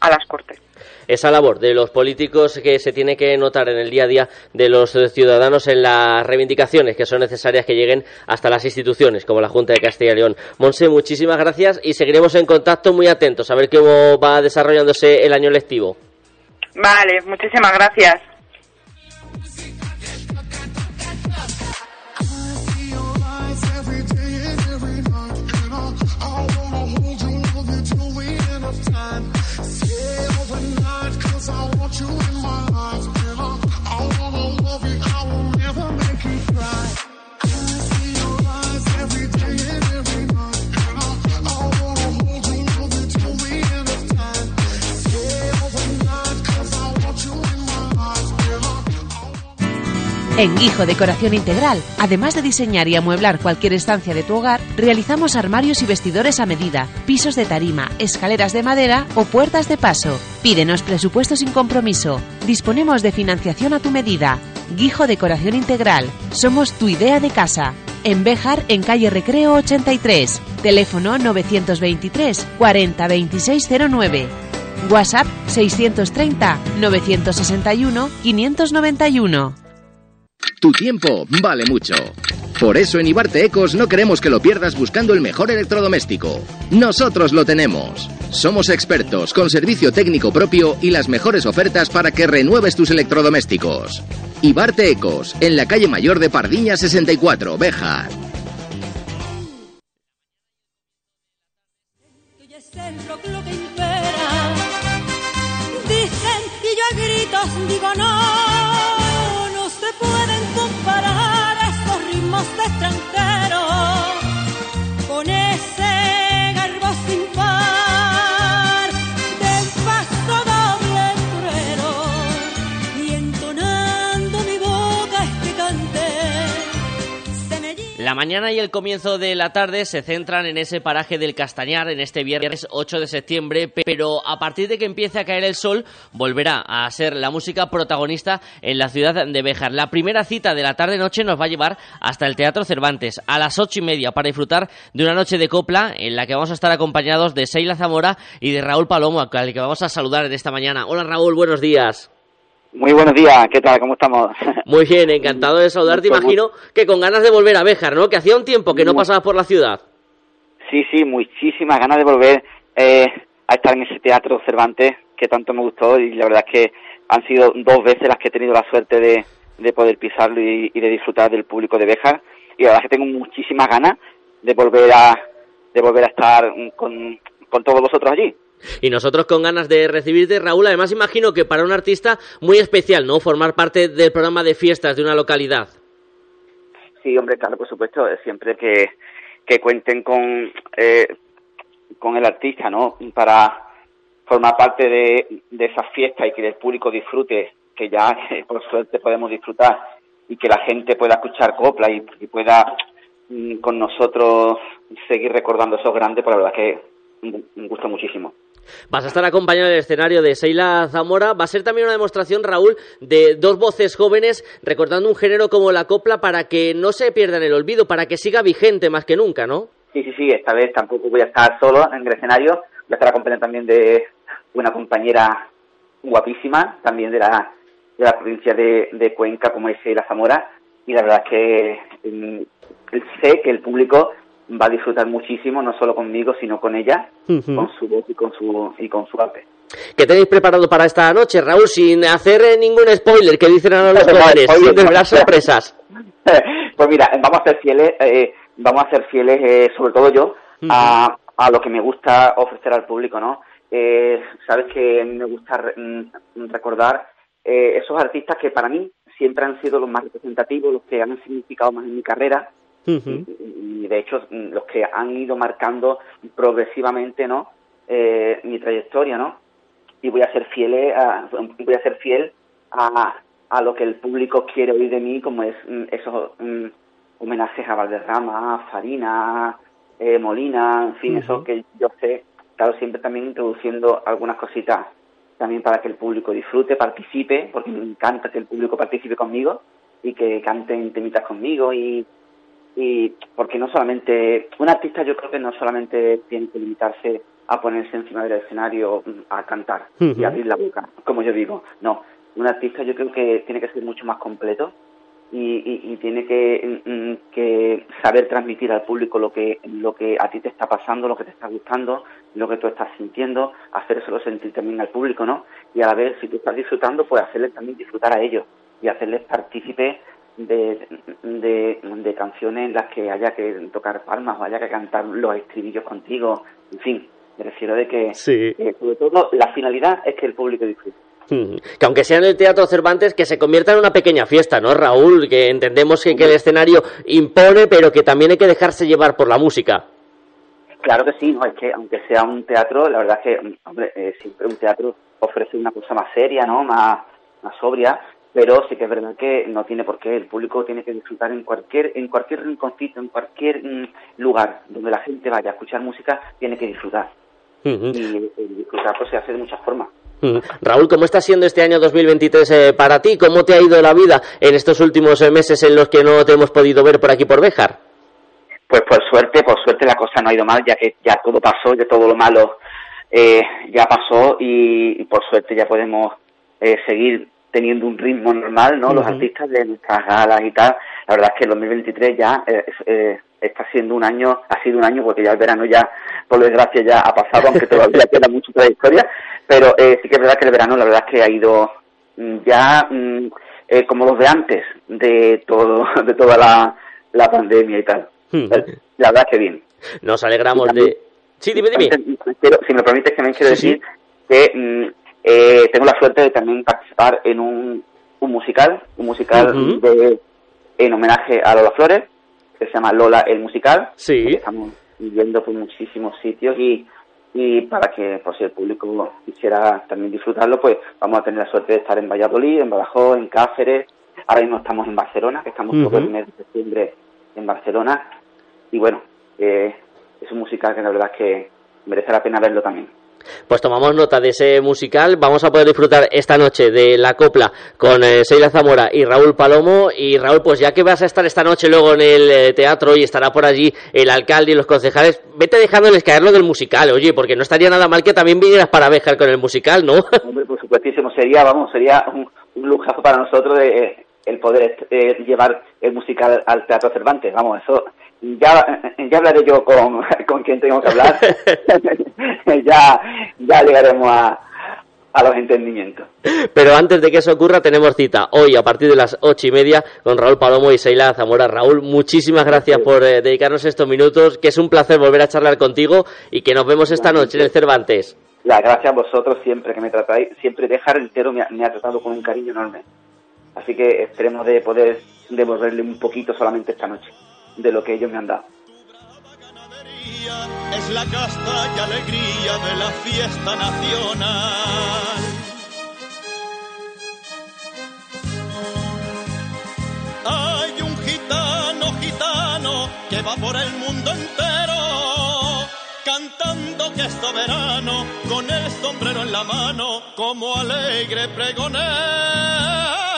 a las Cortes.
esa labor de los políticos que se tiene que notar en el día a día de los ciudadanos en las reivindicaciones que son necesarias que lleguen hasta las instituciones como la Junta de Castilla y León. Monse, muchísimas gracias y seguiremos en contacto muy atentos a ver cómo va desarrollándose el año lectivo.
Vale, muchísimas gracias.
En Guijo Decoración Integral, además de diseñar y amueblar cualquier estancia de tu hogar, realizamos armarios y vestidores a medida, pisos de tarima, escaleras de madera o puertas de paso. Pídenos presupuesto sin compromiso. Disponemos de financiación a tu medida. Guijo Decoración Integral. Somos tu idea de casa. En Béjar, en calle Recreo 83. Teléfono 923 40 2609. WhatsApp 630 961 591.
Tu tiempo vale mucho. Por eso en Ibarte Ecos no queremos que lo pierdas buscando el mejor electrodoméstico. Nosotros lo tenemos. Somos expertos con servicio técnico propio y las mejores ofertas para que renueves tus electrodomésticos. Ibarte Ecos, en la calle mayor de Pardiña 64, Beja.
Dicen y yo a gritos digo no,
La mañana y el comienzo de la tarde se centran en ese paraje del Castañar en este viernes 8 de septiembre, pero a partir de que empiece a caer el sol volverá a ser la música protagonista en la ciudad de Béjar. La primera cita de la tarde-noche nos va a llevar hasta el Teatro Cervantes a las ocho y media para disfrutar de una noche de copla en la que vamos a estar acompañados de Seila Zamora y de Raúl Palomo, al que vamos a saludar en esta mañana. Hola Raúl, buenos días.
Muy buenos días, ¿qué tal? ¿Cómo estamos?
Muy bien, encantado de saludarte. Imagino que con ganas de volver a Béjar, ¿no? Que hacía un tiempo que no pasabas por la ciudad.
Sí, sí, muchísimas ganas de volver eh, a estar en ese teatro Cervantes que tanto me gustó y la verdad es que han sido dos veces las que he tenido la suerte de, de poder pisarlo y, y de disfrutar del público de Béjar y la verdad es que tengo muchísimas ganas de volver a de volver a estar con, con todos vosotros allí.
Y nosotros con ganas de recibirte, Raúl. Además, imagino que para un artista muy especial, ¿no? Formar parte del programa de fiestas de una localidad.
Sí, hombre, claro, por supuesto, siempre que, que cuenten con, eh, con el artista, ¿no? Para formar parte de, de esas fiestas y que el público disfrute, que ya eh, por suerte podemos disfrutar y que la gente pueda escuchar copla y, pueda mm, con nosotros seguir recordando esos grandes, pues la verdad que me me gusta muchísimo.
Vas a estar acompañado en el escenario de Seila Zamora. Va a ser también una demostración, Raúl, de dos voces jóvenes recordando un género como la copla para que no se pierda en el olvido, para que siga vigente más que nunca, ¿no?
Sí, sí, sí, esta vez tampoco voy a estar solo en el escenario, voy a estar acompañado también de una compañera guapísima, también de la, de la provincia de, Cuenca, como es la Zamora, y la verdad es que mm, sé que el público va a disfrutar muchísimo, no solo conmigo, sino con ella, con su voz y con su, y con su arte.
¿Qué tenéis preparado para esta noche, Raúl? Sin hacer eh, ningún spoiler, que dicen ahora los jóvenes, sin desvelar sorpresas.
pues mira, vamos a ser fieles, eh, vamos a ser fieles, eh, sobre todo yo, a, a lo que me gusta ofrecer al público, ¿no? Eh, Sabes que a mí me gusta re- mm, recordar eh, esos artistas que para mí siempre han sido los más representativos, los que han significado más en mi carrera y de hecho mm, los que han ido marcando progresivamente, ¿no? Eh, mi trayectoria, ¿no? Y voy a ser fiel a, voy a ser fiel a, a lo que el público quiere oír de mí, como es mm, esos mm, homenajes a Valderrama, a Farina, eh, Molina, en fin, eso que yo sé, claro, siempre también introduciendo algunas cositas también para que el público disfrute, participe, porque me encanta que el público participe conmigo y que canten temitas conmigo y, y porque no solamente, un artista yo creo que no solamente tiene que limitarse a ponerse encima del escenario mm, a cantar y abrir la boca, como yo digo, no, un artista yo creo que tiene que ser mucho más completo y, y, y tiene que, mm, que saber transmitir al público lo que lo que a ti te está pasando, lo que te está gustando, lo que tú estás sintiendo, hacérselo sentir también al público, ¿no? Y a la vez, si tú estás disfrutando, pues hacerles también disfrutar a ellos y hacerles partícipe de, de, de canciones en las que haya que tocar palmas o haya que cantar los estribillos contigo, en fin, me refiero de que,
Sí.
que sobre todo la finalidad es que el público disfrute.
Mm. Que aunque sea en el Teatro Cervantes, que se convierta en una pequeña fiesta, ¿no, Raúl? Que entendemos que, que el escenario impone, pero que también hay que dejarse llevar por la música.
Claro que sí, no es que aunque sea un teatro, la verdad es que hombre, eh, siempre un teatro ofrece una cosa más seria, ¿no? Más, más sobria, pero sí que es verdad que no tiene por qué. El público tiene que disfrutar en cualquier en cualquier rinconcito, en cualquier mm, lugar donde la gente vaya a escuchar música, tiene que disfrutar. Y el disfrutar pues, se hace de muchas formas.
Raúl, ¿cómo está siendo este año 2023 eh, para ti? ¿Cómo te ha ido la vida en estos últimos eh, meses en los que no te hemos podido ver por aquí por Béjar?
Pues por suerte, por suerte la cosa no ha ido mal, ya que ya todo pasó, ya todo lo malo eh, ya pasó y, y por suerte ya podemos eh, seguir teniendo un ritmo normal, ¿no? Los artistas de nuestras galas y tal. La verdad es que el 2023 ya eh, eh, está siendo un año, ha sido un año porque ya el verano ya, por desgracia, ya ha pasado, aunque todavía queda mucho trayectoria. Pero eh, sí que es verdad que el verano, la verdad es que ha ido mm, ya mm, eh, como los de antes de todo, de toda la, la pandemia y tal. La verdad es que bien.
Nos alegramos de... Sí, dime, dime.
Quiero- si me permites, también quiero
Sí,
decir que mm, eh, tengo la suerte de también participar en un, un musical, un musical de, en homenaje a Lola Flores, que se llama Lola el Musical.
Sí.
que Estamos viendo por muchísimos sitios y, y para que, por si el público quisiera también disfrutarlo, pues vamos a tener la suerte de estar en Valladolid, en Badajoz, en Cáceres. Ahora mismo estamos en Barcelona, que estamos todo el mes de septiembre en Barcelona. Y bueno, eh, es un musical que la verdad es que merece la pena verlo también.
Pues tomamos nota de ese musical. Vamos a poder disfrutar esta noche de la copla con eh, Seila Zamora y Raúl Palomo. Y Raúl, pues ya que vas a estar esta noche luego en el eh, teatro y estará por allí el alcalde y los concejales, vete dejándoles caer lo del musical, oye, porque no estaría nada mal que también vinieras para Béjar con el musical, ¿no?
Hombre, por supuestísimo, sería, vamos, sería un, lujazo para nosotros de, eh, el poder eh, llevar el musical al Teatro Cervantes. Vamos, eso ya, ya hablaré yo con, con quien tengo que hablar. ya, ya llegaremos a, a los entendimientos.
Pero antes de que eso ocurra, tenemos cita hoy a partir de las ocho y media con Raúl Palomo y Seila Zamora. Raúl, muchísimas gracias por eh, dedicarnos estos minutos, que es un placer volver a charlar contigo y que nos vemos esta noche en el Cervantes.
La gracias a vosotros siempre que me tratáis, siempre dejar entero me ha, me ha tratado con un cariño enorme. Así que esperemos de poder devolverle un poquito solamente esta noche de lo que ellos me han dado.
es la casta y alegría de la fiesta nacional. Hay un gitano, gitano, que va por el mundo entero, cantando que es soberano, con el sombrero en la mano, como alegre pregonero.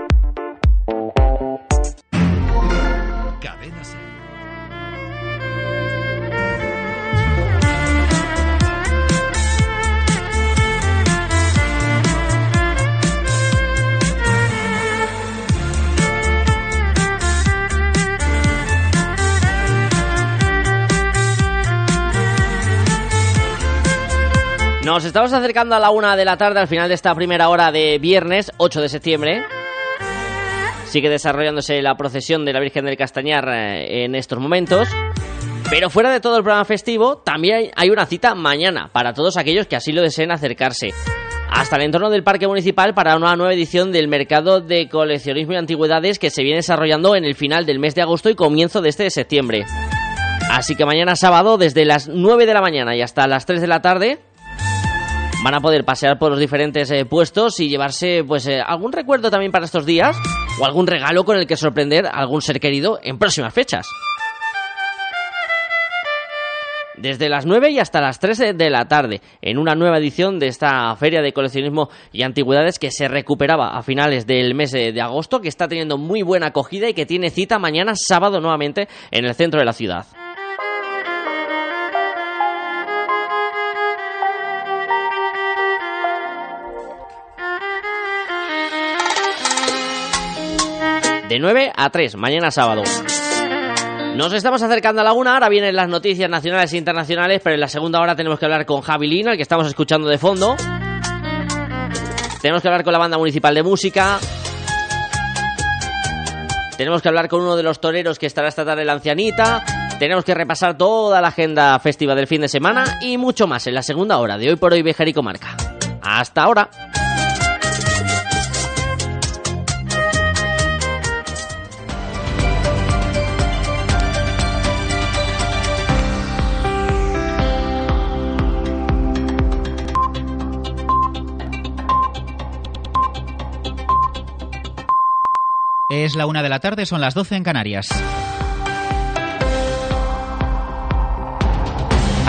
Nos estamos acercando a la una de la tarde al final de esta primera hora de viernes 8 de septiembre. Sigue desarrollándose la procesión de la Virgen del Castañar eh, en estos momentos. Pero fuera de todo el programa festivo, también hay- hay una cita mañana para todos aquellos que así lo deseen acercarse. Hasta el entorno del Parque Municipal para una nueva edición del mercado de coleccionismo y antigüedades que se viene desarrollando en el final del mes de agosto y comienzo de este de septiembre. Así que mañana sábado, desde las 9 de la mañana y hasta las 3 de la tarde, van a poder pasear por los diferentes eh, puestos y llevarse pues eh, algún recuerdo también para estos días o algún regalo con el que sorprender a algún ser querido en próximas fechas. Desde las 9 y hasta las 3 de- la tarde, en una nueva edición de esta feria de coleccionismo y antigüedades que se recuperaba a finales del mes eh, de agosto, que está teniendo muy buena acogida y que tiene cita mañana sábado nuevamente en el centro de la ciudad. De 9 a 3, mañana sábado. Nos estamos acercando a la una, ahora vienen las noticias nacionales e internacionales, pero en la segunda hora tenemos que hablar con Javi Lina, el que estamos escuchando de fondo. Tenemos que hablar con la banda municipal de música. Tenemos que hablar con uno de los toreros que estará esta tarde la ancianita. Tenemos que repasar toda la agenda festiva del fin de semana y mucho más en la segunda hora de hoy por hoy Bejar y Comarca. Hasta ahora.
Es la una de la tarde, son las 12 en Canarias.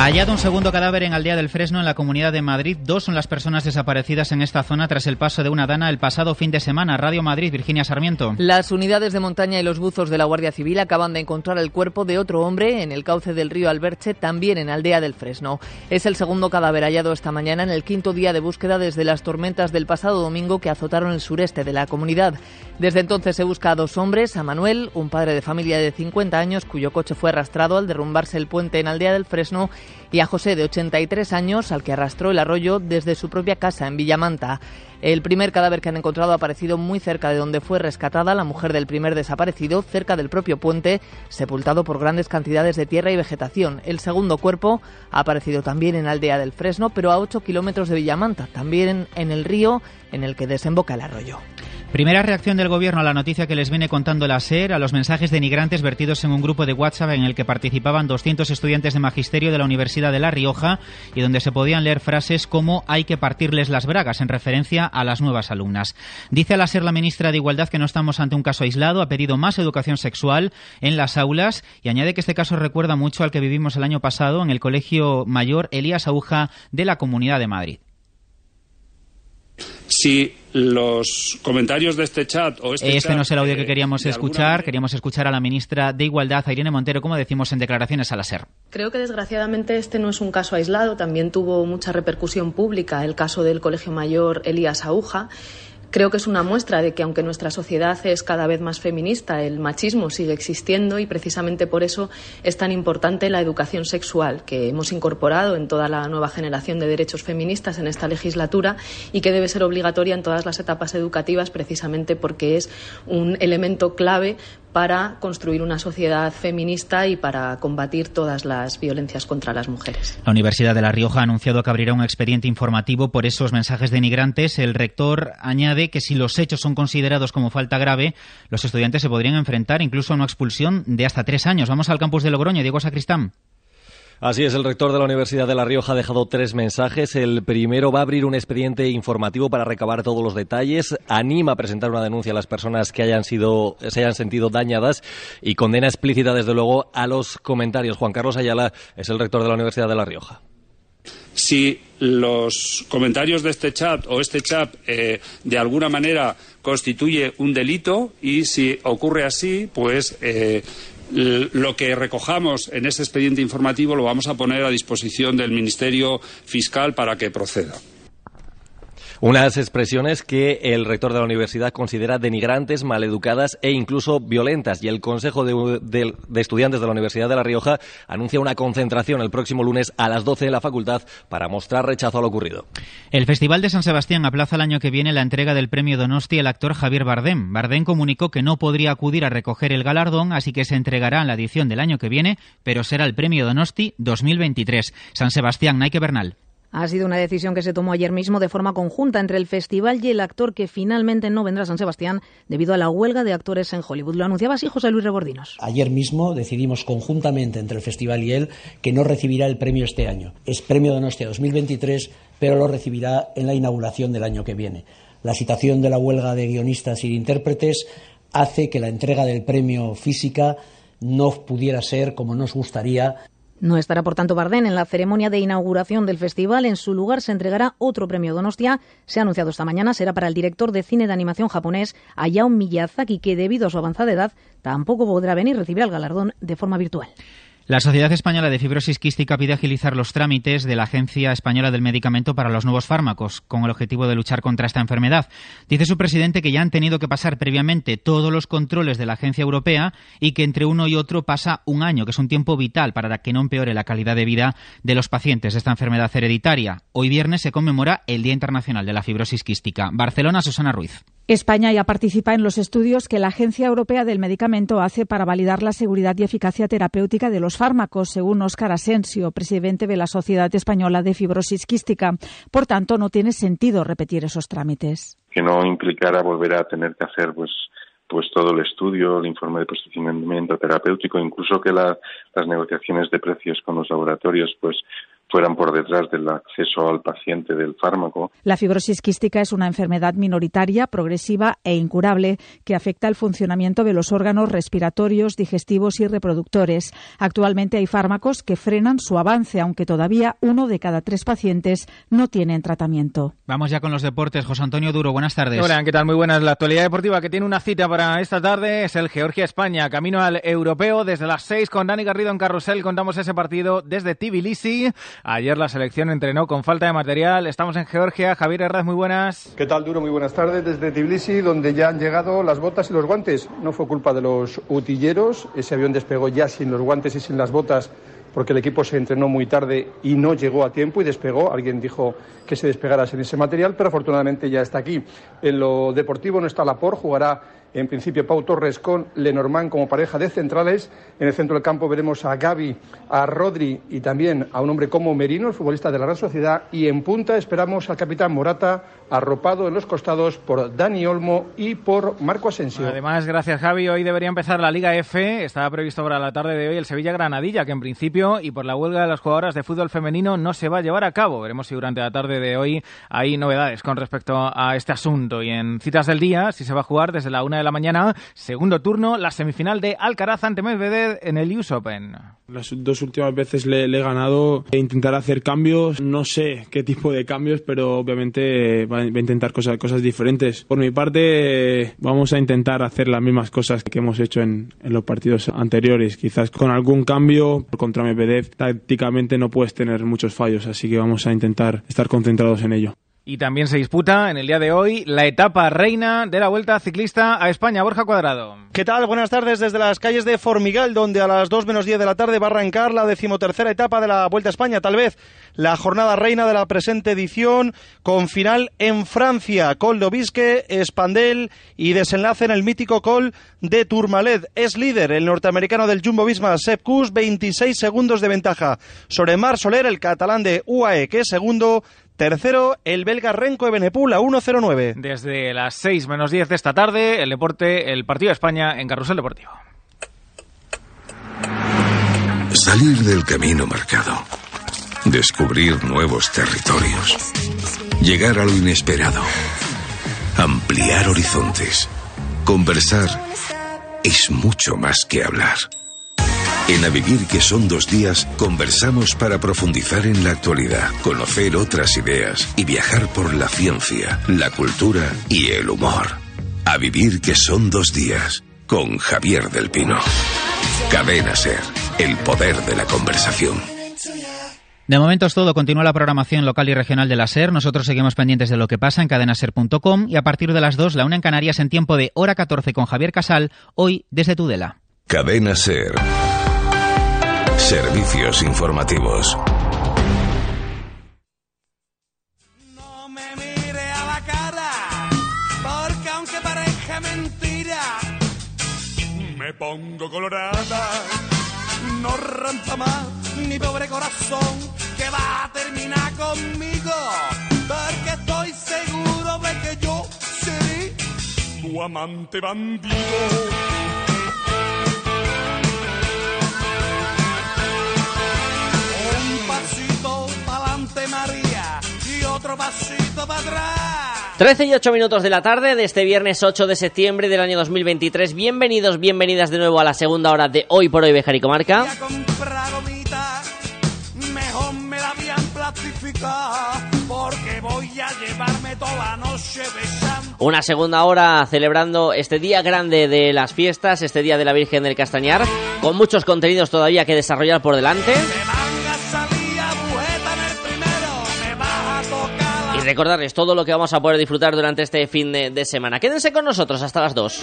Hallado un segundo cadáver en Aldea del Fresno, en la Comunidad de Madrid. Dos son las personas desaparecidas en esta zona tras el paso de una dana el pasado fin de semana. Radio Madrid, Virginia Sarmiento.
Las unidades de montaña y los buzos de la Guardia Civil acaban de encontrar el cuerpo de otro hombre en el cauce del río Alberche, también en Aldea del Fresno. Es el segundo cadáver hallado esta mañana en el quinto día de búsqueda desde las tormentas del pasado domingo que azotaron el sureste de la comunidad. Desde entonces se busca a dos hombres, a Manuel, un padre de familia de 50 años cuyo coche fue arrastrado al derrumbarse el puente en Aldea del Fresno, y a José, de 83 años, al que arrastró el arroyo desde su propia casa en Villamanta. El primer cadáver que han encontrado ha aparecido muy cerca de donde fue rescatada la mujer del primer desaparecido, cerca del propio puente, sepultado por grandes cantidades de tierra y vegetación. El segundo cuerpo ha aparecido también en Aldea del Fresno, pero a 8 kilómetros de Villamanta, también en el río en el que desemboca el arroyo.
Primera reacción del gobierno a la noticia que les viene contando la SER, a los mensajes denigrantes vertidos en un grupo de WhatsApp en el que participaban 200 estudiantes de magisterio de la Universidad de La Rioja y donde se podían leer frases como hay que partirles las bragas en referencia a las nuevas alumnas. Dice a la SER la ministra de Igualdad que no estamos ante un caso aislado, ha pedido más educación sexual en las aulas y añade que este caso recuerda mucho al que vivimos el año pasado en el Colegio Mayor Elías Aguja de la Comunidad de Madrid.
Si los comentarios de este chat o este,
este no es el audio que queríamos escuchar. Queríamos escuchar a la ministra de Igualdad, Irene Montero, como decimos en declaraciones a la SER.
Creo que desgraciadamente este no es un caso aislado. También tuvo mucha repercusión pública el caso del Colegio Mayor Elías Aguja. Creo que es una muestra de que aunque nuestra sociedad es cada vez más feminista, el machismo sigue existiendo y precisamente por eso es tan importante la educación sexual que hemos incorporado en toda la nueva generación de derechos feministas en esta legislatura y que debe ser obligatoria en todas las etapas educativas precisamente porque es un elemento clave para construir una sociedad feminista y para combatir todas las violencias contra las mujeres.
La Universidad de La Rioja ha anunciado que abrirá un expediente informativo por esos mensajes denigrantes. El rector añade que si los hechos son considerados como falta grave, los estudiantes se podrían enfrentar incluso a una expulsión de hasta tres años. Vamos al campus de Logroño. Diego Sacristán.
Así es, el rector de la Universidad de La Rioja ha dejado tres mensajes. El primero va a abrir un expediente informativo para recabar todos los detalles, anima a presentar una denuncia a las personas que hayan sido, se hayan sentido dañadas y condena explícita, desde luego, a los comentarios. Juan Carlos Ayala es el rector de la Universidad de La Rioja
si los comentarios de este chat o este chat eh, de alguna manera constituye un delito y si ocurre así, pues eh, lo que recojamos en ese expediente informativo lo vamos a poner a disposición del Ministerio Fiscal para que proceda.
Unas expresiones que el rector de la universidad considera denigrantes, maleducadas e incluso violentas. Y el Consejo de, Estudiantes de la Universidad de La Rioja anuncia una concentración el próximo lunes a las 12 en la facultad para mostrar rechazo a lo ocurrido.
El Festival de San Sebastián aplaza el año que viene la entrega del premio Donosti al actor Javier Bardem. Bardem comunicó que no podría acudir a recoger el galardón, así que se entregará en la edición del año que viene, pero será el premio Donosti 2023. San Sebastián, Nike Bernal.
Ha sido una decisión que se tomó ayer mismo de forma conjunta entre el festival y el actor que finalmente no vendrá a San Sebastián debido a la huelga de actores en Hollywood. Lo anunciaba así José Luis Rebordinos.
Ayer mismo decidimos conjuntamente entre el festival y él que no recibirá el premio este año. Es premio Donostia 2023, pero lo recibirá en la inauguración del año que viene. La situación de la huelga de guionistas y de intérpretes hace que la entrega del premio física no pudiera ser como nos gustaría
no estará, por tanto, Bardén en la ceremonia de inauguración del festival. En su lugar se entregará otro premio Donostia. Se ha anunciado esta mañana, será para el director de cine de animación japonés, Hayao Miyazaki, que debido a su avanzada edad tampoco podrá venir a recibir el galardón de forma virtual.
La Sociedad Española de Fibrosis Quística pide agilizar los trámites de la Agencia Española del Medicamento para los nuevos fármacos, con el objetivo de luchar contra esta enfermedad. Dice su presidente que ya han tenido que pasar previamente todos los controles de la Agencia Europea y que entre uno y otro pasa un año, que es un tiempo vital para que no empeore la calidad de vida de los pacientes de esta enfermedad hereditaria. Hoy viernes se conmemora el Día Internacional de la Fibrosis Quística. Barcelona, Susana Ruiz.
España ya participa en los estudios que la Agencia Europea del Medicamento hace para validar la seguridad y eficacia terapéutica de los fármacos, según Óscar Asensio, presidente de la Sociedad Española de Fibrosis Quística. Por tanto, no tiene sentido repetir esos trámites.
Que no implicara volver a tener que hacer pues pues todo el estudio, el informe de posicionamiento terapéutico, incluso que las negociaciones de precios con los laboratorios pues fueran por detrás del acceso al paciente del fármaco.
La fibrosis quística es una enfermedad minoritaria, progresiva e incurable que afecta el funcionamiento de los órganos respiratorios, digestivos y reproductores. Actualmente hay fármacos que frenan su avance, aunque todavía uno de cada tres pacientes no tienen tratamiento.
Vamos ya con los deportes. José Antonio Duro, buenas tardes.
Hola, ¿qué tal? Muy buenas. La actualidad deportiva que tiene una cita para esta tarde es el Georgia-España, camino al europeo desde las seis con Dani Garrido en Carrusel. Contamos ese partido desde Tbilisi. Ayer la selección entrenó con falta de material. Estamos en Georgia. Javier Herraz, muy buenas.
¿Qué tal, Duro? Muy buenas tardes desde Tbilisi, donde ya han llegado las botas y los guantes. No fue culpa de los utilleros. Ese avión despegó ya sin los guantes y sin las botas porque el equipo se entrenó muy tarde y no llegó a tiempo y despegó. Alguien dijo que se despegara sin ese material, pero afortunadamente ya está aquí. En lo deportivo no está Lapor, jugará en principio Pau Torres con Lenormand como pareja de centrales. En el centro del campo veremos a Gaby, a Rodri y también a un hombre como Merino, el futbolista de la Real Sociedad. Y en punta esperamos al capitán Morata, arropado en los costados por Dani Olmo y por Marco Asensio.
Además, gracias Javi, hoy debería empezar la Liga F. Estaba previsto para la tarde de hoy el Sevilla Granadilla, que en principio y por la huelga de las jugadoras de fútbol femenino no se va a llevar a cabo. Veremos si durante la tarde de hoy hay novedades con respecto a este asunto. Y en citas del día, si se va a jugar desde la una de la mañana, segundo turno, la semifinal de Alcaraz ante Medvedev en el US Open.
Las dos últimas veces le, he ganado. Intentar hacer cambios, no sé qué tipo de cambios, pero obviamente va, va a intentar cosas, cosas diferentes. Por mi parte, vamos a intentar hacer las mismas cosas que hemos hecho en, en los partidos anteriores. Quizás con algún cambio contra Medvedev, tácticamente no puedes tener muchos fallos, así que vamos a intentar estar concentrados en ello.
Y también se disputa en el día de hoy la etapa reina de la Vuelta Ciclista a España. Borja Cuadrado.
¿Qué tal? Buenas tardes desde las calles de Formigal, donde a las 2 menos 10 de la tarde va a arrancar la decimotercera etapa de la Vuelta a España. Tal vez la jornada reina de la presente edición, con final en Francia. Col d'Obisque, Espandel y desenlace en el mítico Col de Tourmalet. Es líder el norteamericano del Jumbo Visma, Sepp Kuss, 26 segundos de ventaja sobre Mar Soler, el catalán de UAE, que es segundo. Tercero, el belga Renko Ebenepul a 1.09.
Desde las 6 menos 10 de esta tarde, el deporte, el partido de España en Carrusel Deportivo.
Salir del camino marcado. Descubrir nuevos territorios. Llegar a lo inesperado. Ampliar horizontes. Conversar es mucho más que hablar. En A Vivir que son dos días, conversamos para profundizar en la actualidad, conocer otras ideas y viajar por la ciencia, la cultura y el humor. A Vivir que son dos días, con Javier del Pino. Cadena Ser, el poder de la conversación.
De momento es todo. Continúa la programación local y regional de la SER. Nosotros seguimos pendientes de lo que pasa en cadenaser.com y a partir de las 2, la una en Canarias en tiempo de hora 14 con Javier Casal, hoy desde Tudela.
Cadena Ser. Servicios informativos.
Porque aunque parezca mentira, me pongo colorada. No rampa más mi pobre corazón que va a terminar conmigo. Porque estoy seguro de que yo seré tu amante bandido. Pa'lante María y otro pasito para atrás.
13 y 8 minutos de la tarde de este viernes 8 de septiembre del año 2023. Bienvenidos, bienvenidas de nuevo a la segunda hora de Hoy por Hoy Bejar y Comarca. Una segunda hora celebrando este día grande de las fiestas, este día de la Virgen del Castañar, con muchos contenidos todavía que desarrollar por delante. Recordarles todo lo que vamos a poder disfrutar durante este fin de, semana. Quédense con nosotros hasta las 2.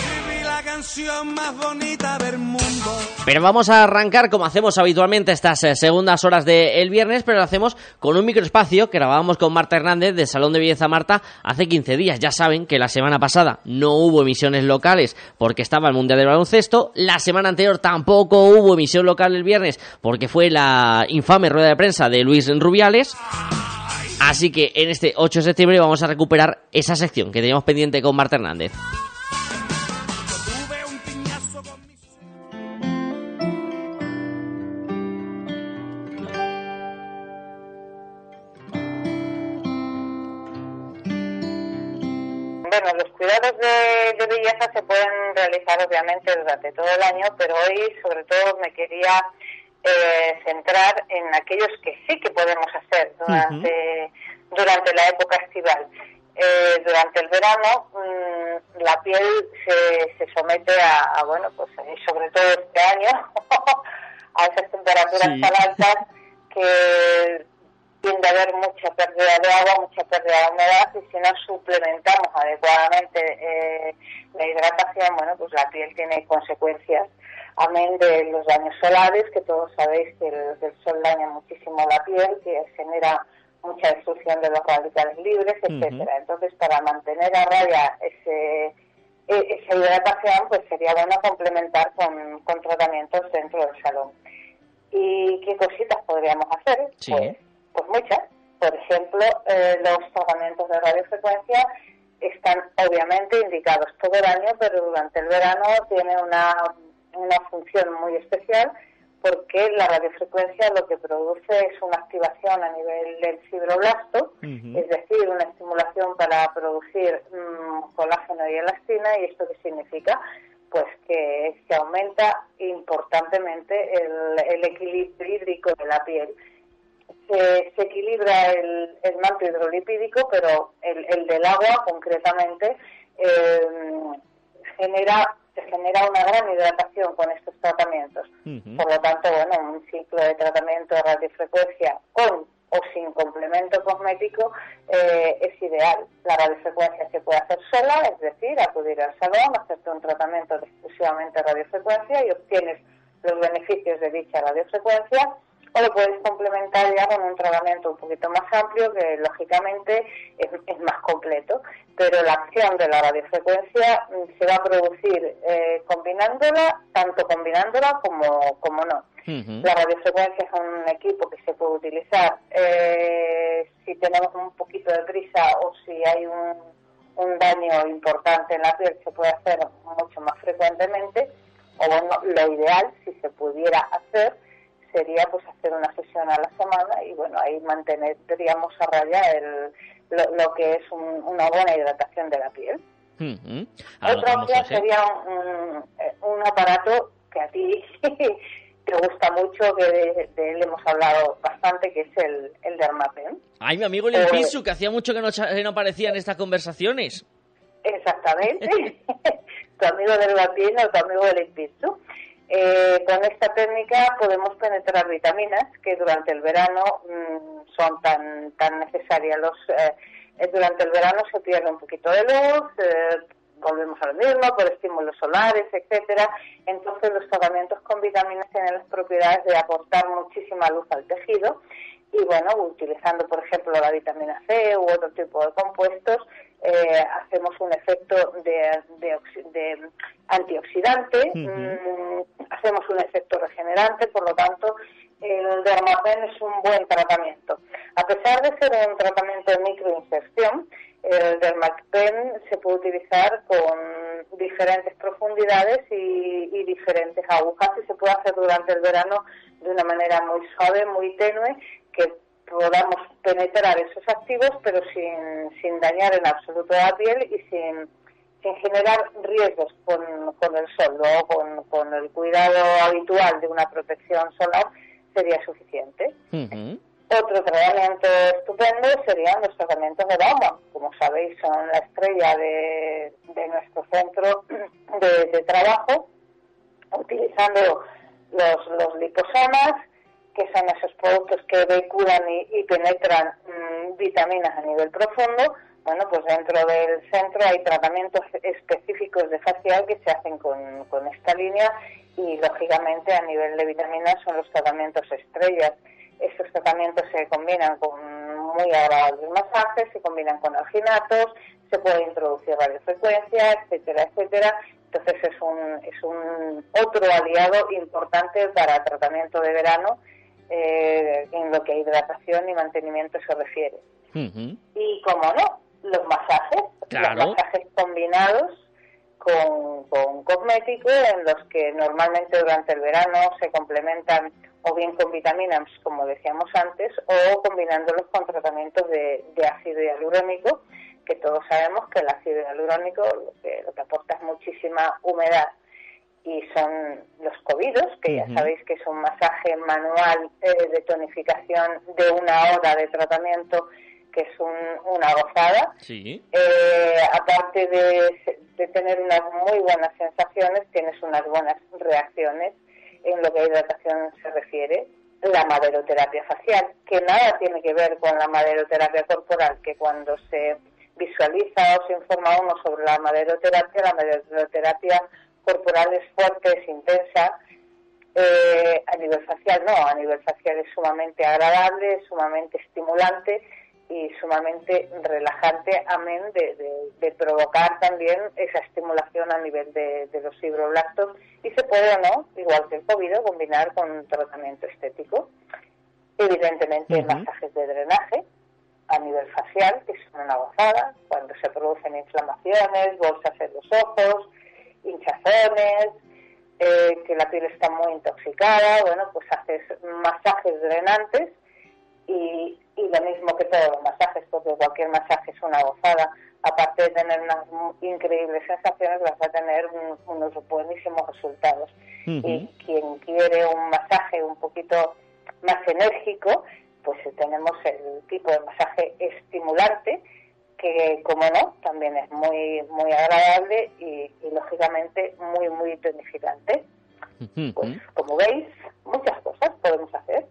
Escribí la canción más bonita del mundo.
Pero vamos a arrancar como hacemos habitualmente estas eh, segundas horas del viernes, pero lo hacemos con un microespacio que grabábamos con Marta Hernández del Salón de Belleza Marta hace 15 días. Ya saben que la semana pasada no hubo emisiones locales porque estaba el Mundial del Baloncesto. La semana anterior tampoco hubo emisión local el viernes porque fue la infame rueda de prensa de Luis Rubiales. Así que en este 8 de septiembre vamos a recuperar esa sección que teníamos pendiente con Marta Hernández.
Obviamente durante todo el año, pero hoy sobre todo me quería eh, centrar en aquellos que sí que podemos hacer durante, durante la época estival. Eh, durante el verano mm, la piel se, se somete a, a, bueno, pues eh, sobre todo este año, a esas temperaturas
Sí.
tan altas que tiende a haber mucha pérdida de agua, mucha pérdida de humedad y si no suplementamos adecuadamente eh, la hidratación, bueno, pues la piel tiene consecuencias. Amén de los daños solares, que todos sabéis que el, el sol daña muchísimo la piel, que genera mucha destrucción de los radicales libres, etcétera. Entonces, para mantener a raya ese, e- esa hidratación, pues sería bueno complementar con, con tratamientos dentro del salón. ¿Y qué cositas podríamos hacer?
Sí.
Pues, pues muchas. Por ejemplo, eh, los tratamientos de radiofrecuencia están obviamente indicados todo el año, pero durante el verano tiene una, una función muy especial porque la radiofrecuencia lo que produce es una activación a nivel del fibroblasto, es decir, una estimulación para producir mm, colágeno y elastina. ¿Y esto qué significa? Pues que se aumenta importantemente el, el equilibrio hídrico de la piel. Se, se equilibra el, el manto hidrolipídico, pero el, el del agua concretamente eh, genera se genera una gran hidratación con estos tratamientos. Por lo tanto, bueno, un ciclo de tratamiento de radiofrecuencia con o sin complemento cosmético eh, es ideal. La radiofrecuencia se puede hacer sola, es decir, acudir al salón, hacerte un tratamiento de exclusivamente radiofrecuencia y obtienes los beneficios de dicha radiofrecuencia o lo puedes complementar ya con un tratamiento un poquito más amplio que lógicamente es, es más completo pero la acción de la radiofrecuencia mm, se va a producir eh, combinándola tanto combinándola como, como no. La radiofrecuencia es un equipo que se puede utilizar eh, si tenemos un poquito de prisa o si hay un, un daño importante en la piel se puede hacer mucho más frecuentemente o bueno lo ideal si se pudiera hacer sería pues hacer una sesión a la semana y bueno ahí mantendríamos a raya el, lo, lo que es un- una buena hidratación de la piel.
Ahora lo
otra opción sería un, un- un aparato que a ti te gusta mucho que de, de él hemos hablado bastante que es el, el Dermapen
Ay, mi amigo
Eh,
Limpisu, que hacía mucho que no, no aparecía en estas conversaciones.
Exactamente. tu amigo del latín o tu amigo del impiso. Eh, con esta técnica podemos penetrar vitaminas que durante el verano mm, son tan, tan necesarias. Los, eh, eh, durante el verano se pierde un poquito de luz, eh, volvemos a lo mismo por estímulos solares, etcétera. Entonces los tratamientos con vitaminas tienen las propiedades de aportar muchísima luz al tejido y bueno, utilizando por ejemplo la vitamina C u otro tipo de compuestos, eh, hacemos un efecto de, de de antioxidante, mm, hacemos un efecto regenerante, por lo tanto el Dermapen es un buen tratamiento. A pesar de ser un tratamiento de microinserción, el Dermapen se puede utilizar con diferentes profundidades y, y diferentes agujas y se puede hacer durante el verano de una manera muy suave, muy tenue, que podamos penetrar esos activos pero sin, sin dañar en absoluto la piel y sin, sin generar riesgos con, con el sol. Luego con, con el cuidado habitual de una protección solar sería suficiente. Otro tratamiento estupendo serían los tratamientos de Bauman. Como sabéis, son la estrella de, de nuestro centro de, de trabajo, utilizando los, los liposomas, que son esos productos que vehiculan y, penetran mm, vitaminas a nivel profundo. Bueno, pues dentro del centro hay tratamientos específicos de facial que se hacen con, con esta línea y, lógicamente, a nivel de vitaminas son los tratamientos estrellas. Estos tratamientos se combinan con muy agradables masajes, se combinan con alginatos, se puede introducir radiofrecuencia, etcétera, etcétera. Entonces es un, es un otro aliado importante para tratamiento de verano eh, en lo que a hidratación y mantenimiento se refiere. Y como no, los masajes,
Claro.
los masajes combinados con, con cosméticos en los que normalmente durante el verano se complementan o bien con vitaminas, como decíamos antes, o combinándolos con tratamientos de, de ácido hialurónico, que todos sabemos que el ácido hialurónico lo que, lo que aporta es muchísima humedad y son los covidos, que ya sabéis que es un masaje manual eh, de tonificación de una hora de tratamiento que es una gozada.
Sí.
Eh, aparte de, de, tener unas muy buenas sensaciones, tienes unas buenas reacciones en lo que a hidratación se refiere. La maderoterapia facial, que nada tiene que ver con la maderoterapia corporal, que cuando se visualiza o se informa uno sobre la maderoterapia, la maderoterapia corporal es fuerte, es intensa, eh, a nivel facial no, a nivel facial es sumamente agradable, sumamente estimulante y sumamente relajante, amén de, de, provocar también esa estimulación a nivel de, los fibroblastos y se puede o no, igual que el COVID, combinar con un tratamiento estético. Evidentemente, masajes de drenaje a nivel facial, que son una gozada, cuando se producen inflamaciones, bolsas en los ojos, hinchazones, eh, que la piel está muy intoxicada, bueno, pues haces masajes drenantes y, y lo mismo que todos los masajes, porque cualquier masaje es una gozada. Aparte de tener unas increíbles sensaciones, vas a tener unos buenísimos resultados. Y quien quiere un masaje un poquito más enérgico, pues tenemos el tipo de masaje estimulante, que como no, también es muy, muy agradable y, lógicamente muy, muy tonificante. Pues como veis, muchas cosas podemos hacer.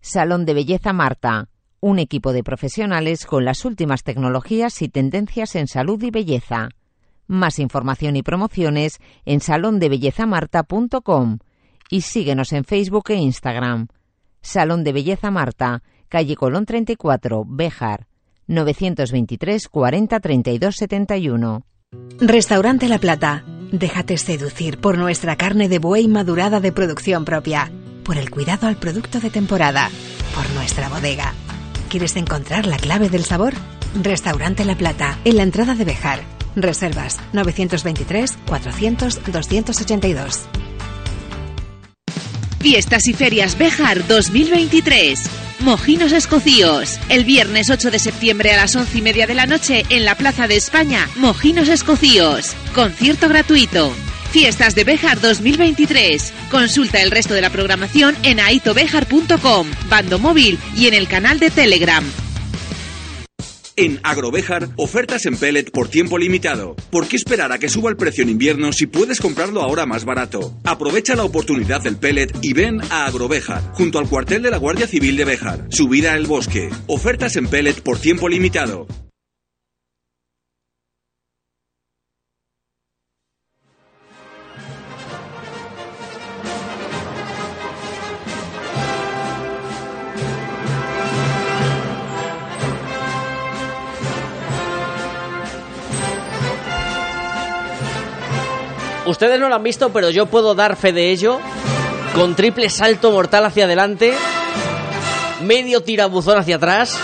Salón de Belleza Marta, un equipo de profesionales con las últimas tecnologías y tendencias en salud y belleza. Más información y promociones en salondebellezamarta.com y síguenos en Facebook e Instagram. Salón de Belleza Marta, calle Colón 34, Béjar. 923 40 32 71.
Restaurante La Plata. Déjate seducir por nuestra carne de buey madurada de producción propia, por el cuidado al producto de temporada, por nuestra bodega. ¿Quieres encontrar la clave del sabor? Restaurante La Plata, en la entrada de Bejar. Reservas 923 400 282.
Fiestas y Ferias Bejar 2023. Mojinos Escocíos. El viernes 8 de septiembre a las 11 y media de la noche en la Plaza de España, Mojinos Escocíos. Concierto gratuito. Fiestas de Bejar 2023. Consulta el resto de la programación en aitobejar.com, bando móvil y en el canal de Telegram.
En Agrovejar, ofertas en pellet por tiempo limitado. ¿Por qué esperar a que suba el precio en invierno si puedes comprarlo ahora más barato? Aprovecha la oportunidad del pellet y ven a Agrovejar, junto al cuartel de la Guardia Civil de Bejar. Subida al bosque. Ofertas en pellet por tiempo limitado.
Ustedes no lo han visto, pero yo puedo dar fe de ello. Con triple salto mortal hacia adelante. Medio tirabuzón hacia atrás.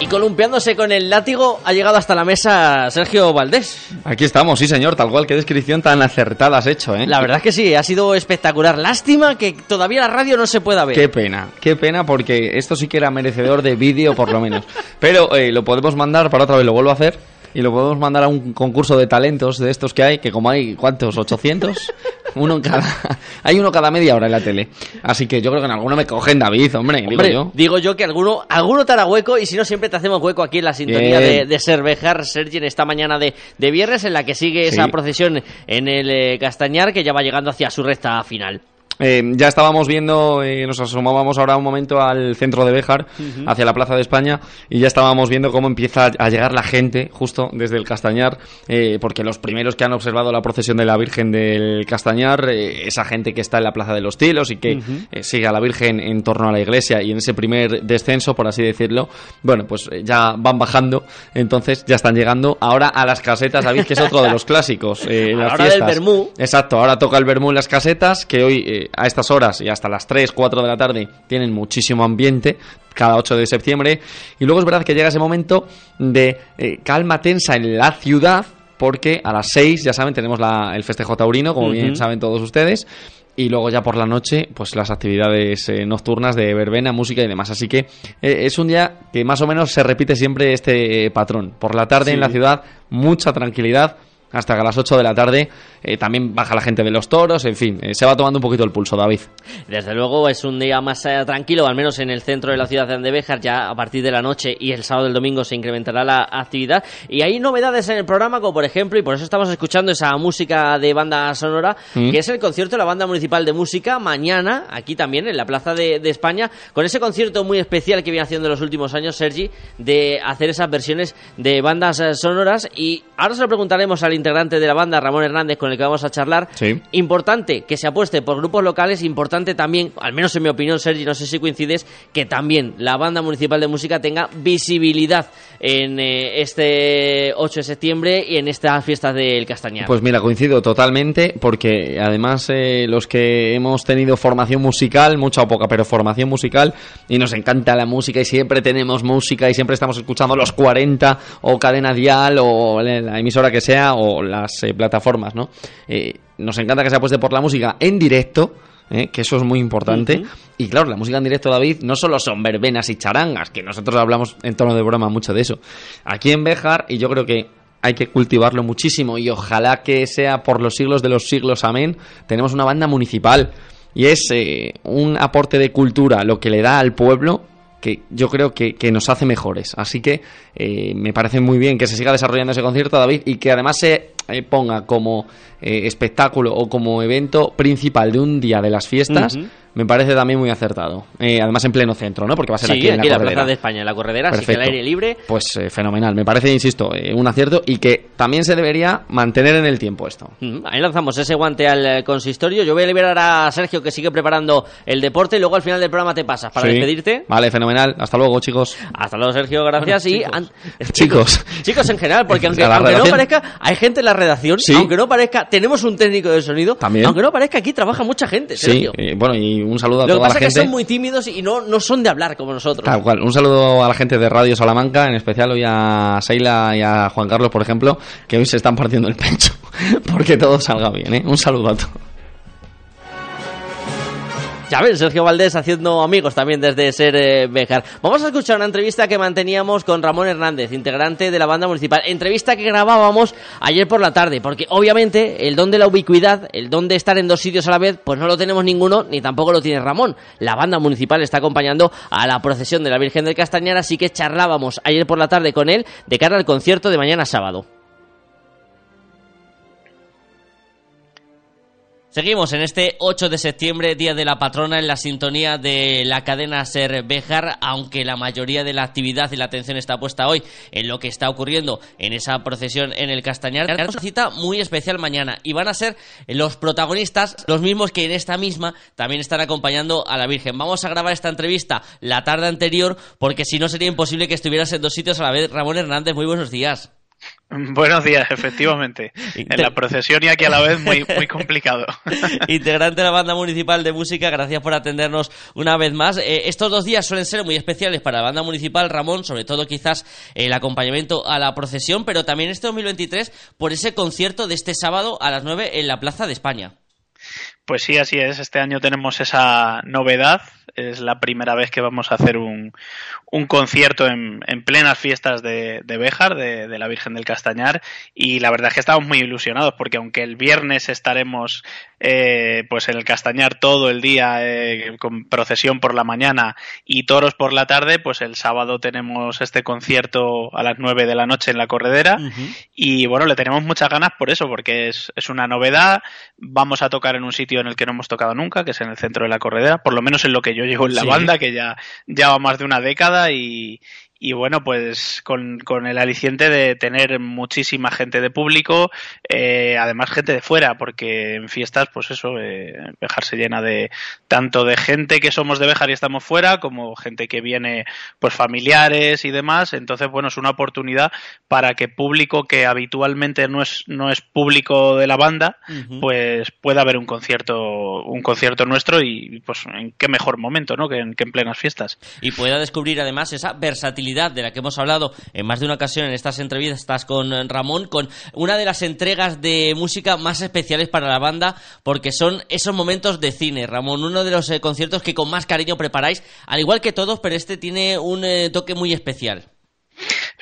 Y columpiándose con el látigo ha llegado hasta la mesa Sergio Valdés.
Aquí estamos, sí señor, tal cual, qué descripción tan acertada has hecho, ¿eh?
La verdad es que sí, ha sido espectacular. Lástima que todavía la radio no se pueda ver.
Qué pena, qué pena porque esto sí que era merecedor de vídeo por lo menos. Pero eh, lo podemos mandar para otra vez, lo vuelvo a hacer y lo podemos mandar a un concurso de talentos de estos que hay, que como hay, ¿cuántos? ¿800? Uno en cada... hay uno cada media hora en la tele. Así que yo creo que en alguno me cogen David, hombre, digo yo.
Digo yo que alguno, alguno te hará hueco y si no siempre te hacemos hueco aquí en la sintonía de, de Servejar, Sergi, en esta mañana de, de viernes en la que sigue esa procesión en el eh, Castañar que ya va llegando hacia su recta final.
Eh, ya estábamos viendo, eh, nos asomábamos ahora un momento al centro de Béjar, hacia la Plaza de España, y ya estábamos viendo cómo empieza a llegar la gente justo desde el Castañar, eh, porque los primeros que han observado la procesión de la Virgen del Castañar, esa gente que está en la Plaza de los Cielos y que sigue a la Virgen en torno a la iglesia y en ese primer descenso, por así decirlo, bueno, pues ya van bajando, entonces ya están llegando ahora a las casetas, sabéis que es otro de los clásicos, las fiestas. Exacto, ahora toca el Bermú en las casetas, que hoy a estas horas y hasta las 3, 4 de la tarde tienen muchísimo ambiente cada 8 de septiembre. Y luego es verdad que llega ese momento de eh, calma tensa en la ciudad porque a las 6, ya saben, tenemos la, el festejo taurino, como bien saben todos ustedes. y luego ya por la noche, pues las actividades eh, nocturnas de verbena, música y demás. Así que eh, es un día que más o menos se repite siempre este eh, patrón. Por la tarde en la ciudad, mucha tranquilidad hasta que a las 8 de la tarde eh, también baja la gente de los toros, en fin, eh, se va tomando un poquito el pulso, David.
Desde luego es un día más eh, tranquilo, al menos en el centro de la ciudad de Andebejar, ya a partir de la noche y el sábado y el domingo se incrementará la actividad. Y hay novedades en el programa, como por ejemplo, y por eso estamos escuchando esa música de banda sonora,
Mm.
que es el concierto de la Banda Municipal de Música, mañana, aquí también, en la Plaza de, de España, con ese concierto muy especial que viene haciendo en los últimos años, Sergi, de hacer esas versiones de bandas sonoras. Y ahora se lo preguntaremos al integrante de la banda, Ramón Hernández, con el que vamos a charlar.
Sí.
Importante que se apueste por grupos locales, importante también, al menos en mi opinión, Sergi, no sé si coincides, que también la banda municipal de música tenga visibilidad en eh, este 8 de septiembre y en estas fiestas del Castañar.
Pues mira, coincido totalmente porque además eh, los que hemos tenido formación musical, mucha o poca, pero formación musical y nos encanta la música y siempre tenemos música y siempre estamos escuchando los 40 o cadena dial o la la emisora que sea o las eh, plataformas, ¿no? Eh, nos encanta que se apueste por la música en directo. ¿eh? que eso es muy importante. Y claro, la música en directo, David, no solo son verbenas y charangas, que nosotros hablamos en tono de broma mucho de eso. Aquí en Béjar, y yo creo que hay que cultivarlo muchísimo y ojalá que sea por los siglos de los siglos, amén, tenemos una banda municipal y es eh, un aporte de cultura, lo que le da al pueblo que yo creo que, que nos hace mejores. Así que eh, me parece muy bien que se siga desarrollando ese concierto, David, y que además se eh, ponga como eh, espectáculo o como evento principal de un día de las fiestas. Me parece también muy acertado. Eh, además en pleno centro, ¿no? Porque va a ser
sí,
aquí en la.
Plaza de España, en la corredera, así que el
Perfecto.
aire libre.
Pues fenomenal. Me parece, insisto, un acierto y que también se debería mantener en el tiempo esto.
Ahí lanzamos ese guante al consistorio. Yo voy a liberar a Sergio que sigue preparando el deporte y luego al final del programa te pasas para
Sí.
despedirte.
Vale, fenomenal. Hasta luego, chicos.
Hasta luego, Sergio, gracias. y an-
Chicos.
chicos en general, porque aunque, aunque no parezca, hay gente en la redacción,
Sí.
aunque no parezca, tenemos un técnico de sonido,
También.
aunque no parezca, aquí trabaja mucha gente,
Sí, eh, bueno, y un saludo a
Lo que pasa es que son muy tímidos y no, no son de hablar como nosotros.
Tal cual. Un saludo a la gente de Radio Salamanca, en especial hoy a Seila y a Juan Carlos, por ejemplo, que hoy se están partiendo el pecho porque todo salga bien, ¿eh? Un saludo a todos.
Ya ven, Sergio Valdés haciendo amigos también desde ser eh, Béjar. Vamos a escuchar una entrevista que manteníamos con Ramón Hernández, integrante de la banda municipal. Entrevista que grabábamos ayer por la tarde, porque obviamente el don de la ubicuidad, el don de estar en dos sitios a la vez, pues no lo tenemos ninguno, ni tampoco lo tiene Ramón. La banda municipal está acompañando a la procesión de la Virgen del Castañar, así que charlábamos ayer por la tarde con él de cara al concierto de mañana sábado. Seguimos en este 8 de septiembre, Día de la Patrona, en la sintonía de la cadena Ser Béjar, aunque la mayoría de la actividad y la atención está puesta hoy en lo que está ocurriendo en esa procesión en el Castañar. Tenemos una cita muy especial mañana y van a ser los protagonistas, los mismos que en esta misma también están acompañando a la Virgen. Vamos a grabar esta entrevista la tarde anterior porque si no sería imposible que estuvieras en dos sitios a la vez. Ramón Hernández, muy buenos días.
Buenos días, efectivamente. En la procesión y aquí a la vez muy, muy complicado.
integrante de la banda municipal de música, gracias por atendernos una vez más. Eh, estos dos días suelen ser muy especiales para la banda municipal, Ramón, sobre todo quizás el acompañamiento a la procesión, pero también este 2023 por ese concierto de este sábado a las 9 en la Plaza de España.
Pues sí, así es. Este año tenemos esa novedad. Es la primera vez que vamos a hacer un, un concierto en, en plenas fiestas de, de Béjar, de, de la Virgen del Castañar. Y la verdad es que estamos muy ilusionados porque aunque el viernes estaremos eh, pues en el Castañar todo el día eh, con procesión por la mañana y toros por la tarde, pues el sábado tenemos este concierto a las 9 de la noche en la corredera. Y bueno, le tenemos muchas ganas por eso, porque es, es una novedad. Vamos a tocar en un sitio en el que no hemos tocado nunca, que es en el centro de la corredera, por lo menos en lo que yo llevo en la
Sí.
banda, que ya, ya va más de una década y, y bueno, pues con, con el aliciente de tener muchísima gente de público, eh, además gente de fuera, porque en fiestas, pues eso, eh, Bejar se llena de tanto de gente que somos de Bejar y estamos fuera, como gente que viene, pues familiares y demás. Entonces, bueno, es una oportunidad para que público que habitualmente no es, no es público de la banda, pues pueda haber un concierto, un concierto nuestro y pues en qué mejor momento, ¿no? Que en, que en plenas fiestas.
Y pueda descubrir además esa versatilidad de la que hemos hablado en más de una ocasión en estas entrevistas con Ramón, con una de las entregas de música más especiales para la banda, porque son esos momentos de cine. Ramón, uno de los eh, conciertos que con más cariño preparáis, al igual que todos, pero este tiene un eh, toque muy especial.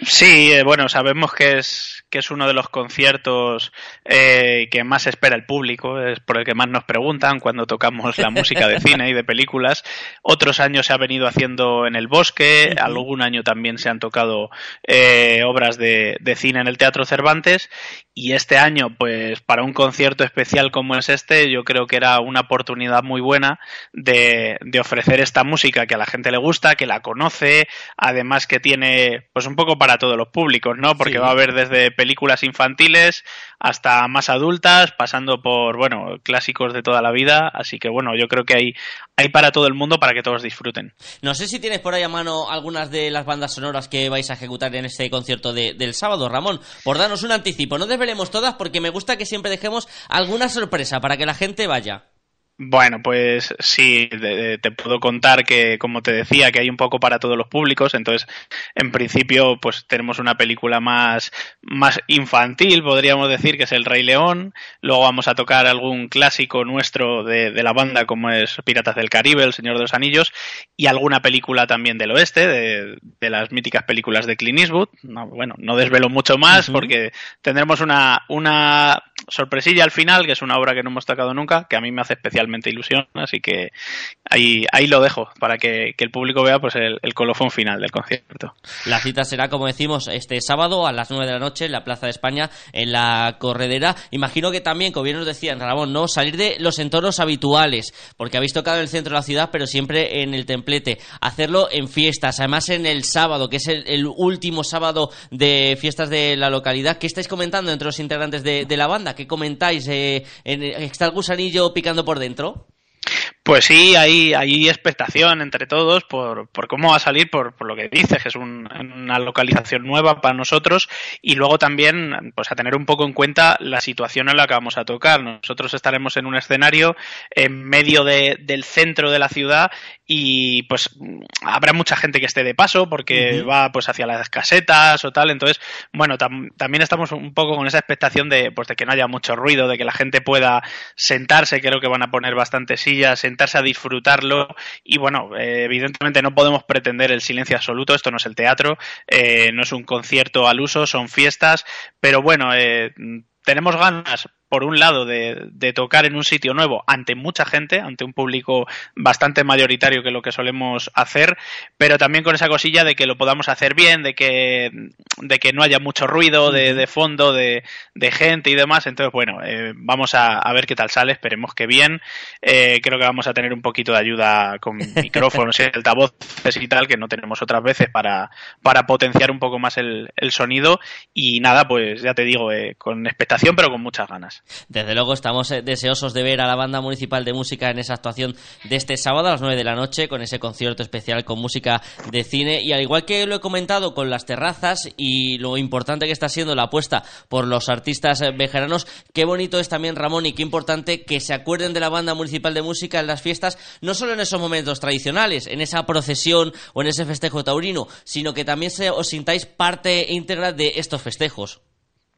Sí, eh, bueno, sabemos que es, que es uno de los conciertos eh, que más espera el público, es por el que más nos preguntan cuando tocamos la música de cine y de películas. Otros años se ha venido haciendo en el bosque, algún año también se han tocado eh, obras de, de cine en el Teatro Cervantes y este año, pues para un concierto especial como es este, yo creo que era una oportunidad muy buena de, de ofrecer esta música que a la gente le gusta, que la conoce, además que tiene pues un poco para todos los públicos, ¿no? Porque
Sí.
va a haber desde películas infantiles hasta más adultas, pasando por, bueno, clásicos de toda la vida, así que bueno, yo creo que hay, hay para todo el mundo para que todos disfruten.
No sé si tienes por ahí a mano algunas de las bandas sonoras que vais a ejecutar en este concierto de- del sábado, Ramón. Por darnos un anticipo. No desvelemos todas porque me gusta que siempre dejemos alguna sorpresa para que la gente vaya.
Bueno, pues sí, te puedo contar que, como te decía, que hay un poco para todos los públicos. Entonces, en principio, pues tenemos una película más, más infantil, podríamos decir, que es El Rey León. Luego vamos a tocar algún clásico nuestro de, de la banda, como es Piratas del Caribe, El Señor de los Anillos, y alguna película también del oeste, de, de las míticas películas de Clint Eastwood. No, bueno, no desvelo mucho más porque tendremos una, una sorpresilla al final, que es una obra que no hemos tocado nunca, que a mí me hace especialmente ilusión, así que ahí, ahí lo dejo para que, el público vea pues el, colofón final del concierto.
La cita será, como decimos, este sábado a las 9 de la noche en la Plaza de España, en la corredera. Imagino que también, como bien nos decían, Ramón, ¿no? Salir de los entornos habituales, porque habéis tocado en el centro de la ciudad, pero siempre en el templete. Hacerlo en fiestas, además en el sábado, que es el, último sábado de fiestas de la localidad. ¿Qué estáis comentando entre los integrantes de la banda? ¿Qué comentáis? Eh, ¿Está el gusanillo picando por dentro?
Pues sí, hay, hay expectación entre todos por, por cómo va a salir, por, por lo que dices, que es un- una localización nueva para nosotros y luego también pues a tener un poco en cuenta la situación en la que vamos a tocar. Nosotros estaremos en un escenario en medio de- del centro de la ciudad y pues habrá mucha gente que esté de paso porque va pues hacia las casetas o tal. Entonces, bueno, tam- también estamos un poco con esa expectación de, pues, de que no haya mucho ruido, de que la gente pueda sentarse. Creo que van a poner bastantes sillas, sentarse a disfrutarlo. Y bueno, eh, evidentemente no podemos pretender el silencio absoluto. Esto no es el teatro, eh, no es un concierto al uso, son fiestas. Pero bueno, eh, tenemos ganas por un lado, de, de, tocar en un sitio nuevo ante mucha gente, ante un público bastante mayoritario que lo que solemos hacer, pero también con esa cosilla de que lo podamos hacer bien, de que, de que no haya mucho ruido de, de fondo, de, de, gente y demás. Entonces, bueno, eh, vamos a, a, ver qué tal sale, esperemos que bien. Eh, creo que vamos a tener un poquito de ayuda con micrófonos y altavoces y tal, que no tenemos otras veces para, para potenciar un poco más el, el sonido. Y nada, pues ya te digo, eh, con expectación, pero con muchas ganas.
Desde luego estamos eh, deseosos de ver a la banda municipal de música en esa actuación de este sábado a las 9 de la noche con ese concierto especial con música de cine y al igual que lo he comentado con las terrazas y lo importante que está siendo la apuesta por los artistas eh, vejeranos, qué bonito es también Ramón y qué importante que se acuerden de la banda municipal de música en las fiestas, no solo en esos momentos tradicionales, en esa procesión o en ese festejo taurino, sino que también se, os sintáis parte íntegra de estos festejos.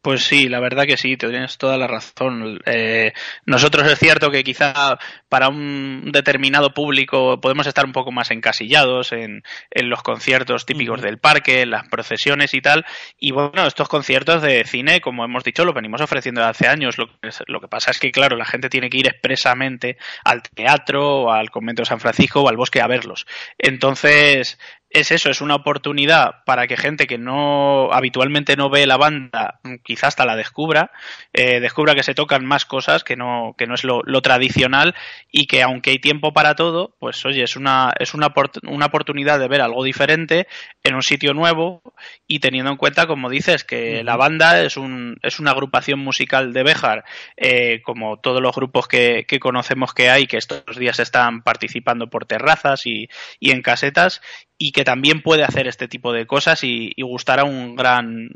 Pues sí, la verdad que sí, tienes toda la razón. Eh, nosotros es cierto que quizá para un determinado público podemos estar un poco más encasillados en, en los conciertos típicos del parque, en las procesiones y tal. Y bueno, estos conciertos de cine, como hemos dicho, los venimos ofreciendo desde hace años. Lo que, lo que pasa es que, claro, la gente tiene que ir expresamente al teatro o al convento de San Francisco o al bosque a verlos. Entonces, es eso, es una oportunidad para que gente que no habitualmente no ve la banda, quizás hasta la descubra, eh, descubra que se tocan más cosas, que no, que no es lo, lo, tradicional y que aunque hay tiempo para todo, pues oye, es una, es una, una oportunidad de ver algo diferente en un sitio nuevo y teniendo en cuenta, como dices, que uh -huh. la banda es, un, es una agrupación musical de Béjar, eh, como todos los grupos que, que, conocemos que hay, que estos días están participando por terrazas y, y en casetas, y que también puede hacer este tipo de cosas y, gustar a un gran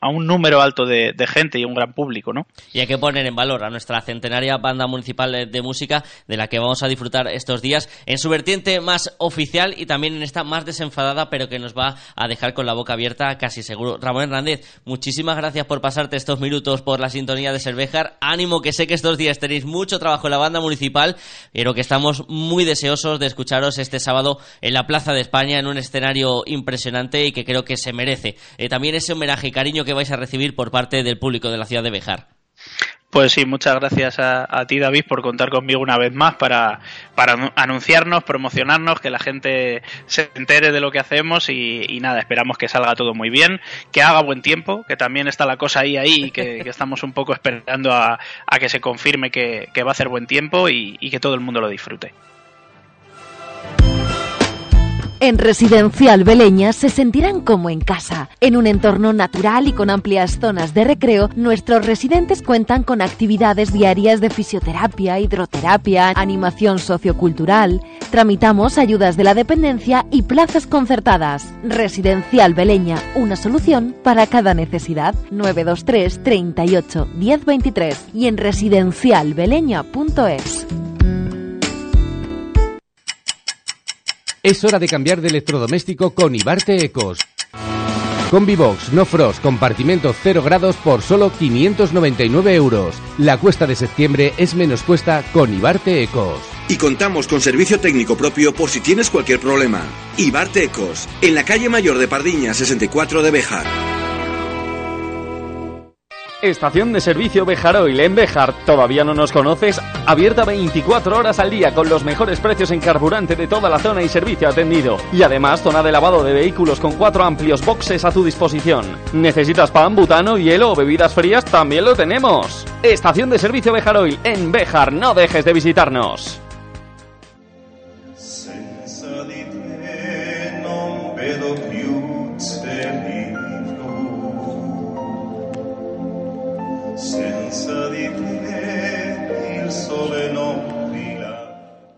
a un, número alto de, gente y un gran público no
y hay que poner en valor a nuestra centenaria banda municipal de música de la que vamos a disfrutar estos días en su vertiente más oficial y también en esta más desenfadada pero que nos va a dejar con la boca abierta casi seguro. Ramón Hernández muchísimas gracias por pasarte estos minutos por la sintonía de Cervejar. Ánimo que sé que estos días tenéis mucho trabajo en la banda municipal pero que estamos muy deseosos de escucharos este sábado en la Plaza de España en un escenario impresionante y que creo que se merece. Eh, también ese homenaje y cariño que vais a recibir por parte del público de la ciudad de Bejar.
Pues sí, muchas gracias a, ti, David, por contar conmigo una vez más para, para anunciarnos, promocionarnos, que la gente se entere de lo que hacemos y, nada, esperamos que salga todo muy bien, que haga buen tiempo, que también está la cosa ahí, ahí, que, estamos un poco esperando a, que se confirme que, va a hacer buen tiempo y que todo el mundo lo disfrute.
En Residencial Beleña se sentirán como en casa. En un entorno natural y con amplias zonas de recreo, nuestros residentes cuentan con actividades diarias de fisioterapia, hidroterapia, animación sociocultural. Tramitamos ayudas de la dependencia y plazas concertadas. Residencial Beleña, una solución para cada necesidad. 923 38 1023 y en residencialbeleña.es.
Es hora de cambiar de electrodoméstico con Ibarte Ecos. Combibox No Frost compartimento 0 grados por solo 599 euros. La cuesta de septiembre es menos cuesta con Ibarte Ecos.
Y contamos con servicio técnico propio por si tienes cualquier problema. Ibarte Ecos, en la calle mayor de Pardiña 64 de Bejar.
Estación de servicio Bejaroil en Bejar. ¿Todavía no nos conoces? Abierta 24 horas al día con los mejores precios en carburante de toda la zona y servicio atendido. Y además zona de lavado de vehículos con cuatro amplios boxes a tu disposición. ¿Necesitas pan, butano, hielo o bebidas frías? También lo tenemos. Estación de servicio Bejaroil en Bejar. No dejes de visitarnos.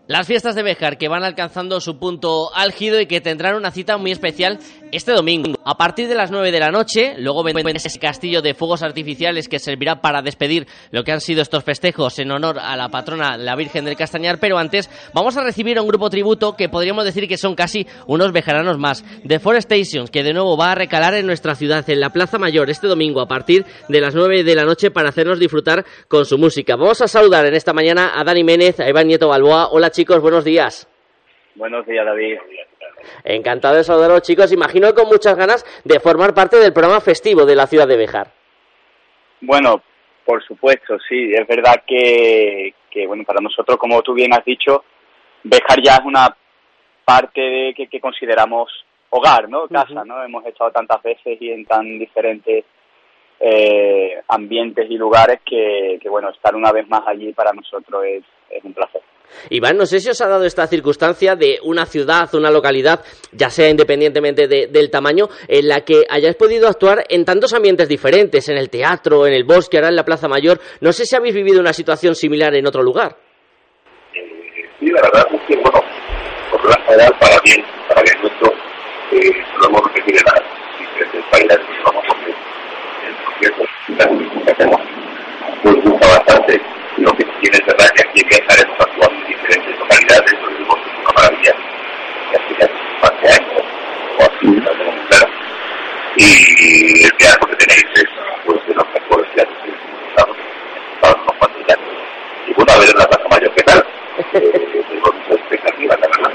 Las fiestas de Béjar que van alcanzando su punto álgido y que tendrán una cita muy especial este domingo. A partir de las 9 de la noche, luego vendrá ese castillo de fuegos artificiales que servirá para despedir lo que han sido estos festejos en honor a la patrona, la Virgen del Castañar. Pero antes vamos a recibir a un grupo tributo que podríamos decir que son casi unos bejaranos más. The Stations, que de nuevo va a recalar en nuestra ciudad, en la Plaza Mayor, este domingo a partir de las 9 de la noche para hacernos disfrutar con su música. Vamos a saludar en esta mañana a Dani Ménez, a Iván Nieto Balboa. Hola chicos, buenos días.
Buenos días, David.
Encantado de saludaros, chicos. Imagino con muchas ganas de formar parte del programa festivo de la ciudad de Bejar.
Bueno, por supuesto, sí. Es verdad que, que bueno, para nosotros, como tú bien has dicho, Bejar ya es una parte de que, que consideramos hogar, ¿no? Casa, ¿no? Hemos estado tantas veces y en tan diferentes eh, ambientes y lugares que, que, bueno, estar una vez más allí para nosotros es, es un placer.
Iván, no sé si os ha dado esta circunstancia de una ciudad, una localidad, ya sea independientemente del tamaño, en la que hayáis podido actuar en tantos ambientes diferentes, en el teatro, en el bosque, ahora en la Plaza Mayor. No sé si habéis vivido una situación similar en otro lugar.
Eh, sí, la verdad es que, bueno, por la ciudad, para bien, para bien nuestro, eh, lo hemos repetido en las diferentes países que vamos a hacer. En que hacemos, nos gusta bastante. Lo que tiene es verdad que aquí en Viajar hemos actuado en diferentes localidades, lo vimos es una maravilla, hace ya hace años, o así, no tengo muy claro. Y el teatro que tenéis es pues, de los mejores teatros que hemos estado, para unos cuantos años. Y bueno, a ver en la Plaza Mayor qué tal. Eh, tengo muchas expectativas, la verdad.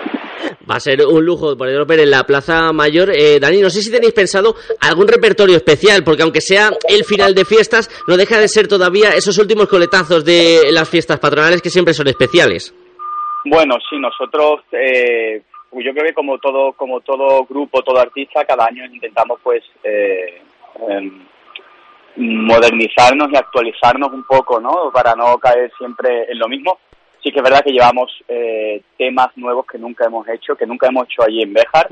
Va a ser un lujo poderlo ver en la Plaza Mayor. Eh, Dani, no sé si tenéis pensado algún repertorio especial, porque aunque sea el final de fiestas, no deja de ser todavía esos últimos coletazos de las fiestas patronales que siempre son especiales.
Bueno, sí, nosotros, eh, yo creo que como todo, como todo grupo, todo artista, cada año intentamos pues eh, em, modernizarnos y actualizarnos un poco, ¿no? Para no caer siempre en lo mismo sí que es verdad que llevamos eh, temas nuevos que nunca hemos hecho, que nunca hemos hecho allí en Béjar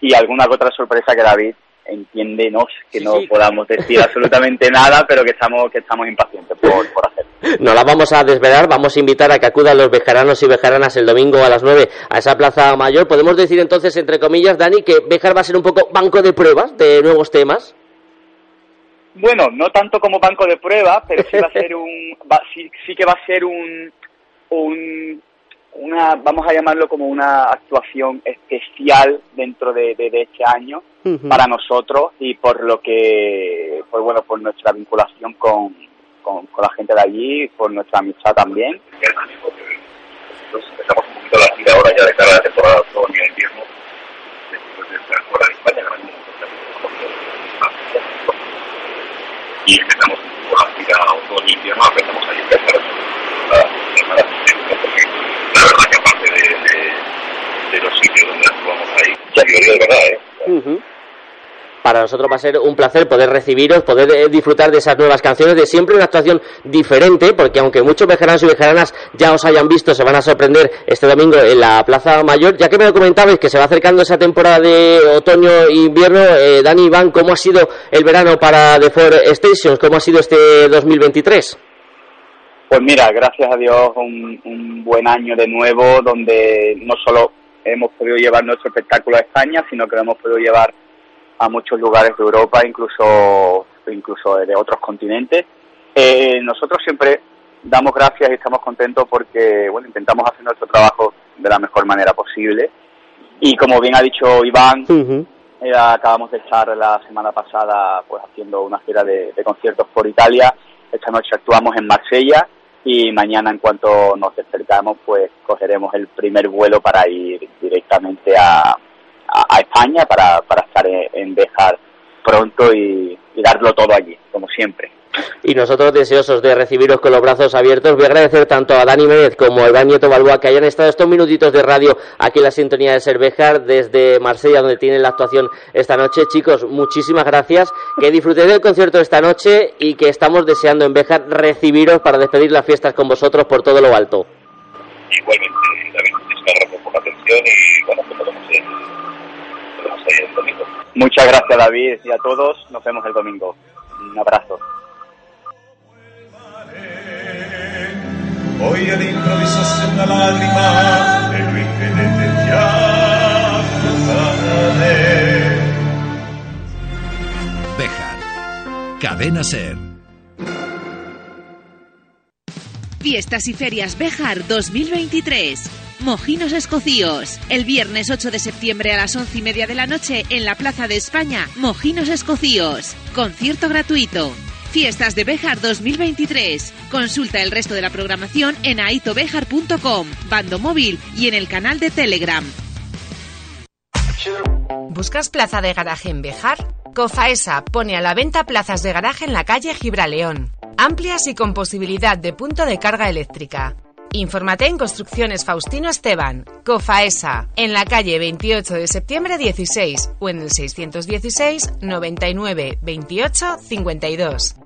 y alguna otra sorpresa que David
entiéndenos que no podamos decir absolutamente nada, pero que estamos, que estamos impacientes por, por hacerlo.
No la vamos a desvelar, vamos a invitar a que acudan los bejaranos y bejaranas el domingo a las 9 a esa plaza mayor. Podemos decir entonces, entre comillas, Dani, que Bejar va a ser un poco banco de pruebas de nuevos temas.
Bueno, no tanto como banco de pruebas, pero sí va a ser un, sí, sí que va a ser un, un una, vamos a llamarlo como una actuación especial dentro de, este año para nosotros y por lo que, pues bueno, por nuestra vinculación con, con, la gente de allí, por nuestra amistad también.
Empezamos un poquito la gira ahora ya de cara a la temporada otoño y invierno, después de estar fuera de España, y empezamos un poco la gira otoño y invierno, empezamos a empezar la de verdad, ¿eh?
para nosotros va a ser un placer poder recibiros, poder eh, disfrutar de esas nuevas canciones, de siempre una actuación diferente, porque aunque muchos vejeranos y vejeranas ya os hayan visto, se van a sorprender este domingo en la Plaza Mayor. Ya que me lo comentabais que se va acercando esa temporada de otoño e invierno, eh, Dani Iván, ¿cómo ha sido el verano para The Four Stations? ¿Cómo ha sido este 2023?
Pues mira, gracias a Dios un, un buen año de nuevo donde no solo hemos podido llevar nuestro espectáculo a España, sino que lo hemos podido llevar a muchos lugares de Europa, incluso, incluso de otros continentes. Eh, nosotros siempre damos gracias y estamos contentos porque bueno, intentamos hacer nuestro trabajo de la mejor manera posible. Y como bien ha dicho Iván, eh, acabamos de estar la semana pasada pues haciendo una gira de, de conciertos por Italia. Esta noche actuamos en Marsella y mañana en cuanto nos despertamos pues cogeremos el primer vuelo para ir directamente a, a, España para, para estar en, Bejar pronto y, darlo todo allí, como siempre.
Y nosotros deseosos de recibiros con los brazos abiertos. Voy a agradecer tanto a Dani Méndez como a Iván Nieto Balboa que hayan estado estos minutitos de radio aquí en la sintonía de Cervejar desde Marsella, donde tienen la actuación esta noche. Chicos, muchísimas gracias. Que disfrutéis del concierto esta noche y que estamos deseando en Bejar recibiros para despedir las fiestas con vosotros por todo lo alto.
Igualmente, David, muchas gracias por la atención y bueno, que podemos el domingo.
Muchas gracias David y a todos. Nos vemos el domingo. Un abrazo.
Hoy el improviso es una lágrima de lo
Bejar. Cadena Ser.
Fiestas y Ferias Bejar 2023. Mojinos Escocíos. El viernes 8 de septiembre a las 11 y media de la noche en la Plaza de España, Mojinos Escocíos. Concierto gratuito. Fiestas de Bejar 2023. Consulta el resto de la programación en aitobejar.com, bando móvil y en el canal de Telegram.
¿Buscas plaza de garaje en Bejar? Cofaesa pone a la venta plazas de garaje en la calle Gibraleón. Amplias y con posibilidad de punto de carga eléctrica. Infórmate en Construcciones Faustino Esteban, COFAESA, en la calle 28 de septiembre 16 o en el 616 99 28 52.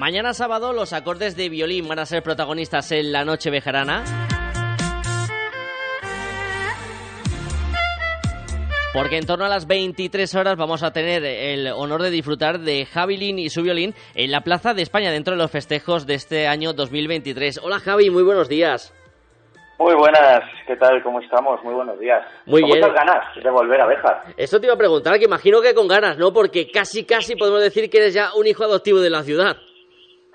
Mañana sábado los acordes de violín van a ser protagonistas en la noche bejarana. Porque en torno a las 23 horas vamos a tener el honor de disfrutar de Javilín y su violín en la Plaza de España dentro de los festejos de este año 2023. Hola Javi, muy buenos días.
Muy buenas, ¿qué tal? ¿Cómo estamos? Muy buenos días.
Muy
¿Con
bien.
muchas ganas de volver a Bejar.
Esto te iba a preguntar, que imagino que con ganas, ¿no? Porque casi, casi podemos decir que eres ya un hijo adoptivo de la ciudad.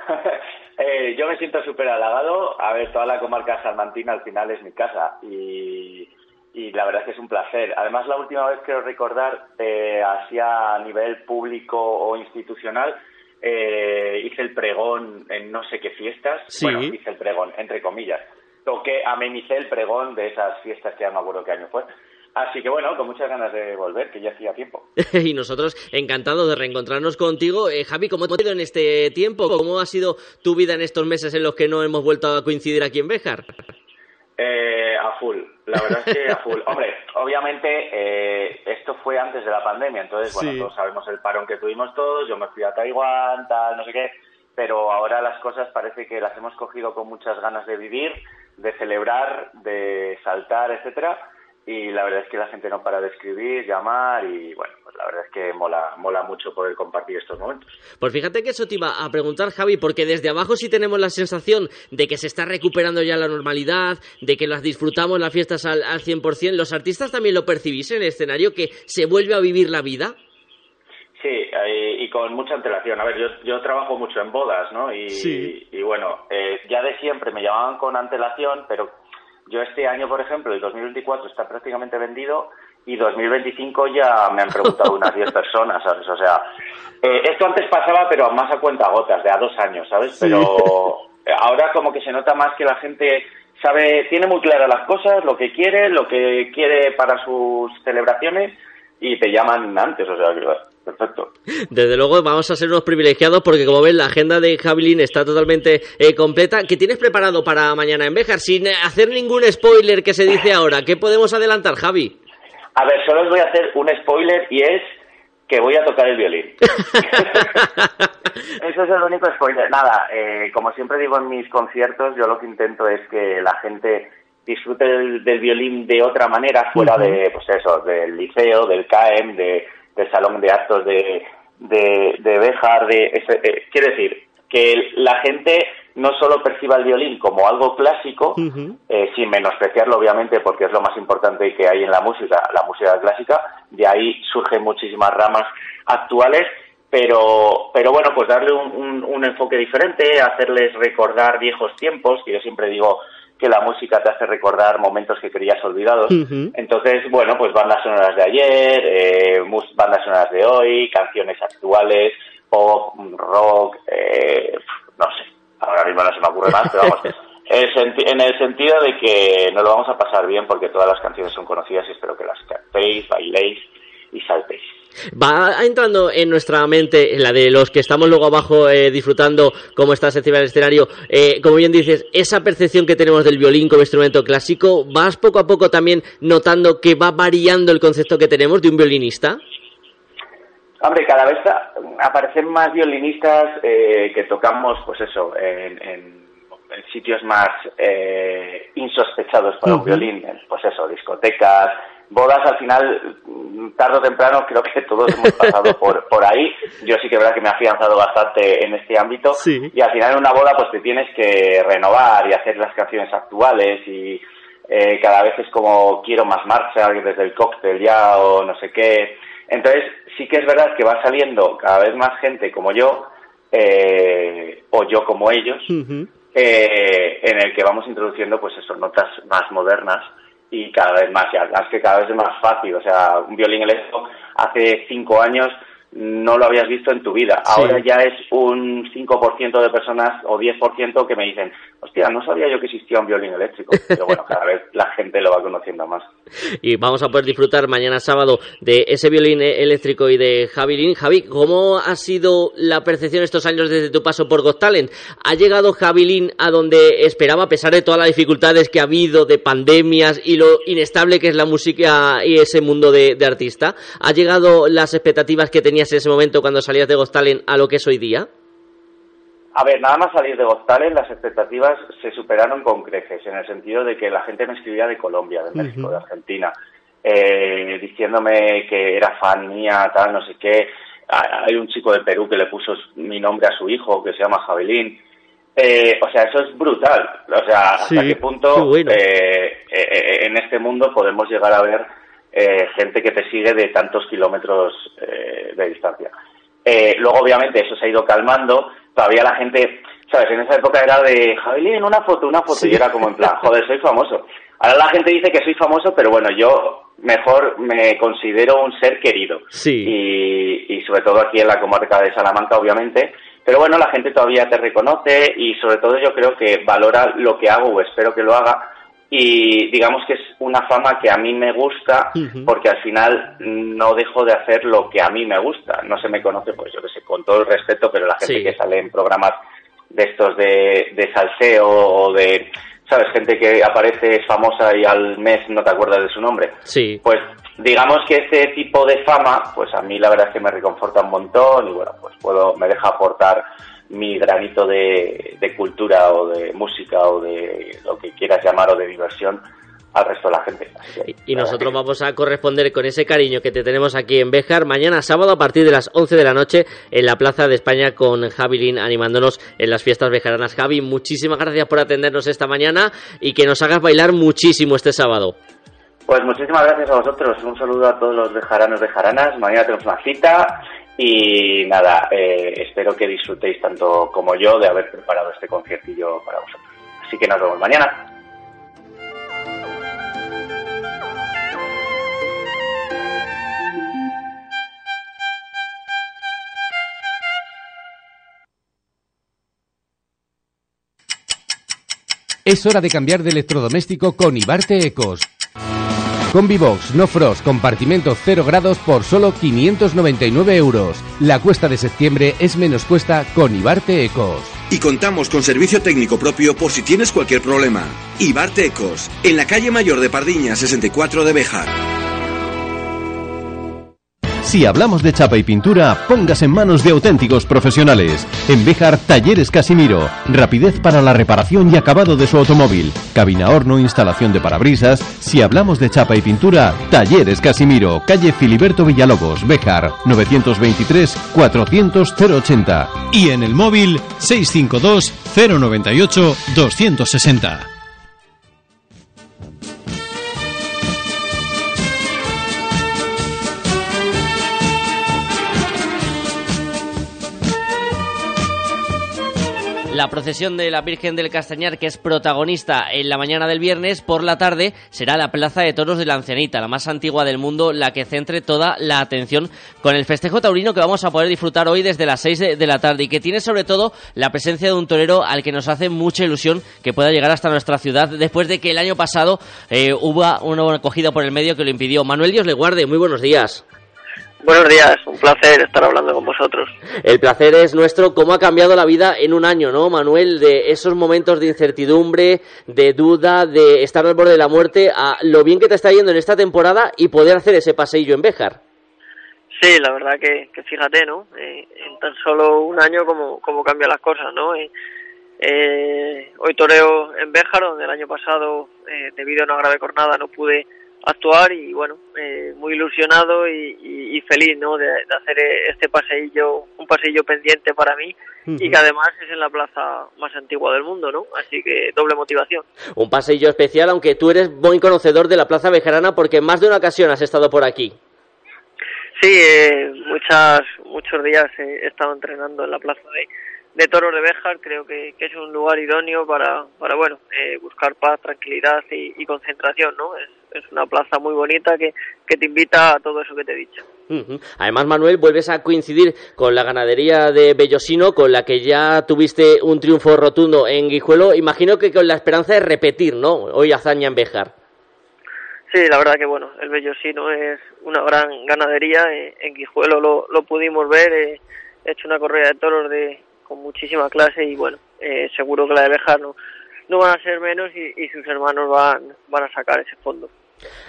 eh, yo me siento súper halagado. A ver, toda la comarca salmantina al final es mi casa y y la verdad es que es un placer. Además, la última vez quiero recordar, eh, así a nivel público o institucional, eh, hice el pregón en no sé qué fiestas.
Sí.
Bueno, hice el pregón, entre comillas. Toqué, amenicé el pregón de esas fiestas que ya no me acuerdo qué año fue. Así que bueno, con muchas ganas de volver, que ya hacía tiempo.
y nosotros encantados de reencontrarnos contigo. Eh, Javi, ¿cómo te ha ido en este tiempo? ¿Cómo ha sido tu vida en estos meses en los que no hemos vuelto a coincidir aquí en Béjar?
Eh, a full, la verdad es que a full. Hombre, obviamente eh, esto fue antes de la pandemia, entonces, bueno,
Sí.
todos sabemos el parón que tuvimos todos, yo me fui a Taiwán, tal, no sé qué, pero ahora las cosas parece que las hemos cogido con muchas ganas de vivir, de celebrar, de saltar, etcétera, y la verdad es que la gente no para de escribir, llamar, y bueno, pues la verdad es que mola, mola mucho poder compartir estos momentos.
Pues fíjate que eso te iba a preguntar, Javi, porque desde abajo sí tenemos la sensación de que se está recuperando ya la normalidad, de que las disfrutamos las fiestas al, al 100%. ¿Los artistas también lo percibís en el escenario, que se vuelve a vivir la vida?
Sí, eh, y con mucha antelación. A ver, yo, yo trabajo mucho en bodas, ¿no? Y,
Sí.
y bueno, eh, ya de siempre me llamaban con antelación, pero yo este año, por ejemplo, el 2024 está prácticamente vendido y 2025 ya me han preguntado unas 10 personas, ¿sabes? O sea, eh, esto antes pasaba, pero más a cuenta gotas, de a dos años, ¿sabes? Pero eh, ahora como que se nota más que la gente sabe, tiene muy claras las cosas, lo que quiere, lo que quiere para sus celebraciones y te llaman antes, o sea, que, perfecto.
Desde luego vamos a ser unos privilegiados porque como ven la agenda de Javilín está totalmente eh, completa. ¿Qué tienes preparado para mañana en Béjar? Sin eh, hacer ningún spoiler que se dice ahora. ¿Qué podemos adelantar, Javi?
A ver, solo os voy a hacer un spoiler y es que voy a tocar el violín. Eso es el único spoiler. Nada, eh, como siempre digo en mis conciertos, yo lo que intento es que la gente disfrute del, del violín de otra manera, fuera de, pues eso, del liceo, del CAEM, de, del salón de actos de, de, de Béjar, de ese- eh, quiero decir, que la gente no solo perciba el violín como algo clásico, eh, sin menospreciarlo obviamente porque es lo más importante que hay en la música, la música clásica, de ahí surgen muchísimas ramas actuales, pero, pero bueno, pues darle un, un- un enfoque diferente, hacerles recordar viejos tiempos, que yo siempre digo que la música te hace recordar momentos que creías olvidados. Entonces, bueno, pues bandas sonoras de ayer, eh, bandas sonoras de hoy, canciones actuales, pop, rock, eh, no sé, ahora mismo no se me ocurre más, pero vamos, en el sentido de que nos lo vamos a pasar bien porque todas las canciones son conocidas y espero que las cantéis, bailéis y saltéis.
Va entrando en nuestra mente la de los que estamos luego abajo eh, disfrutando cómo está encima del escenario. eh, como bien dices, esa percepción que tenemos del violín como instrumento clásico, ¿vas poco a poco también notando que va variando el concepto que tenemos de un violinista?
Hombre, cada vez aparecen más violinistas eh, que tocamos, pues eso, en, en- en sitios más eh, insospechados para un violín, en, pues eso, discotecas, bodas, al final, mm, tarde o temprano, creo que todos hemos pasado por, por ahí. Yo sí que es verdad que me he afianzado bastante en este ámbito.
Sí.
Y al final en una boda, pues te tienes que renovar y hacer las canciones actuales y eh, cada vez es como quiero más marcha desde el cóctel ya o no sé qué. Entonces sí que es verdad que va saliendo cada vez más gente como yo eh, o yo como ellos eh, en el que vamos introduciendo pues eso, notas más modernas y cada vez más, y además que cada vez es más fácil, o sea, un violín eléctrico hace cinco años no lo habías visto en tu vida,
Sí.
ahora ya es un 5% de personas o 10% que me dicen, hostia, no sabía yo que existía un violín eléctrico, pero bueno, cada vez la gente lo va conociendo más.
Y vamos a poder disfrutar mañana sábado de ese violín eléctrico y de Javilín. Javi, ¿cómo ha sido la percepción estos años desde tu paso por Got Talent? ¿Ha llegado Javilín a donde esperaba, a pesar de todas las dificultades que ha habido, de pandemias y lo inestable que es la música y ese mundo de, de artista? ¿Ha llegado las expectativas que tenías en ese momento cuando salías de Got Talent a lo que es hoy día?
A ver, nada más salir de Got Talent, las expectativas se superaron con creces, en el sentido de que la gente me escribía de Colombia, de México, de Argentina, eh, diciéndome que era fan mía, tal, no sé qué. Ah, Hay un chico de Perú que le puso mi nombre a su hijo, que se llama Javelín. Eh, o sea, eso es brutal. O sea, hasta
Sí,
qué punto
qué bueno.
eh, en este mundo podemos llegar a ver eh, gente que te sigue de tantos kilómetros eh, de distancia. Eh, luego, obviamente, eso se ha ido calmando. Todavía la gente, ¿sabes? En esa época era de, Javelín, una foto, una foto.
Sí.
Y era como en plan, joder, soy famoso. Ahora la gente dice que soy famoso, pero bueno, yo mejor me considero un ser querido.
Sí.
Y, y sobre todo aquí en la comarca de Salamanca, obviamente. pero bueno, la gente todavía te reconoce y sobre todo yo creo que valora lo que hago o espero que lo haga y digamos que es una fama que a mí me gusta porque al final no dejo de hacer lo que a mí me gusta. No se me conoce, pues yo que sé, con todo el respeto, pero la gente que sale en programas de estos de, de salseo o de, ¿sabes? Gente que aparece es famosa y al mes no te acuerdas de su nombre.
Sí.
Pues digamos que este tipo de fama, pues a mí la verdad es que me reconforta un montón y bueno, pues puedo, me deja aportar mi granito de, de cultura o de música o de lo que quieras llamar o de diversión al resto de la gente. Que,
Y nosotros vamos a corresponder con ese cariño que te tenemos aquí en Béjar mañana sábado a partir de las 11 de la noche en la Plaza de España con Javi Lin animándonos en las fiestas bejaranas. Javi, muchísimas gracias por atendernos esta mañana y que nos hagas bailar muchísimo este sábado.
Pues muchísimas gracias a vosotros. Un saludo a todos los bejaranos bejaranas. Mañana tenemos una cita y nada, eh, espero que disfrutéis tanto como yo de haber preparado este conciertillo para vosotros. Así que nos vemos mañana.
Es hora de cambiar de electrodoméstico con Ibarte Ecos. Combibox No Frost compartimento 0 grados por solo 599 euros. La cuesta de septiembre es menos cuesta con Ibarte Ecos.
Y contamos con servicio técnico propio por si tienes cualquier problema. Ibarte Ecos, en la calle mayor de Pardiña 64 de Bejar.
Si hablamos de chapa y pintura, pongas en manos de auténticos profesionales. En Bejar, Talleres Casimiro. Rapidez para la reparación y acabado de su automóvil. Cabina horno, instalación de parabrisas. Si hablamos de chapa y pintura, Talleres Casimiro. Calle Filiberto Villalobos, Bejar. 923-400-080.
Y en el móvil 652-098-260.
La procesión de la Virgen del Castañar, que es protagonista en la mañana del viernes, por la tarde será la Plaza de Toros de la Ancianita, la más antigua del mundo, la que centre toda la atención con el festejo taurino que vamos a poder disfrutar hoy desde las 6 de, la tarde y que tiene sobre todo la presencia de un torero al que nos hace mucha ilusión que pueda llegar hasta nuestra ciudad después de que el año pasado eh, hubo una acogida por el medio que lo impidió. Manuel Dios le guarde, muy buenos días.
Buenos días, un placer estar hablando con vosotros.
El placer es nuestro. ¿Cómo ha cambiado la vida en un año, no, Manuel? De esos momentos de incertidumbre, de duda, de estar al borde de la muerte, a lo bien que te está yendo en esta temporada y poder hacer ese paseillo en Béjar.
Sí, la verdad que, que fíjate, ¿no? Eh, en tan solo un año cómo, cómo cambian las cosas, ¿no? Eh, eh, hoy toreo en Béjar, donde el año pasado, eh, debido a una grave cornada, no pude actuar y bueno, eh, muy ilusionado y, y- y feliz, ¿no? De, de hacer este paseillo, un paseillo pendiente para mí y que además es en la plaza más antigua del mundo, ¿no? Así que doble motivación.
Un paseillo especial, aunque tú eres buen conocedor de la Plaza Bejarana porque en más de una ocasión has estado por aquí.
Sí, eh, muchas, muchos días he estado entrenando en la plaza de, de toros de Béjar. Creo que, que es un lugar idóneo para, para bueno, eh, buscar paz, tranquilidad y, y concentración, ¿no? Es, es una plaza muy bonita que, que te invita a todo eso que te he dicho.
Además, Manuel, vuelves a coincidir con la ganadería de Bellosino, con la que ya tuviste un triunfo rotundo en Guijuelo. Imagino que con la esperanza de repetir, ¿no? Hoy hazaña en Béjar.
Sí, la verdad que bueno, el Bellosino es una gran ganadería. eh, en Guijuelo lo, lo pudimos ver. eh, he hecho una corrida de toros de con muchísima clase y bueno, eh, seguro que la de Béjar no, no van a ser menos y, y sus hermanos van, van a sacar ese fondo.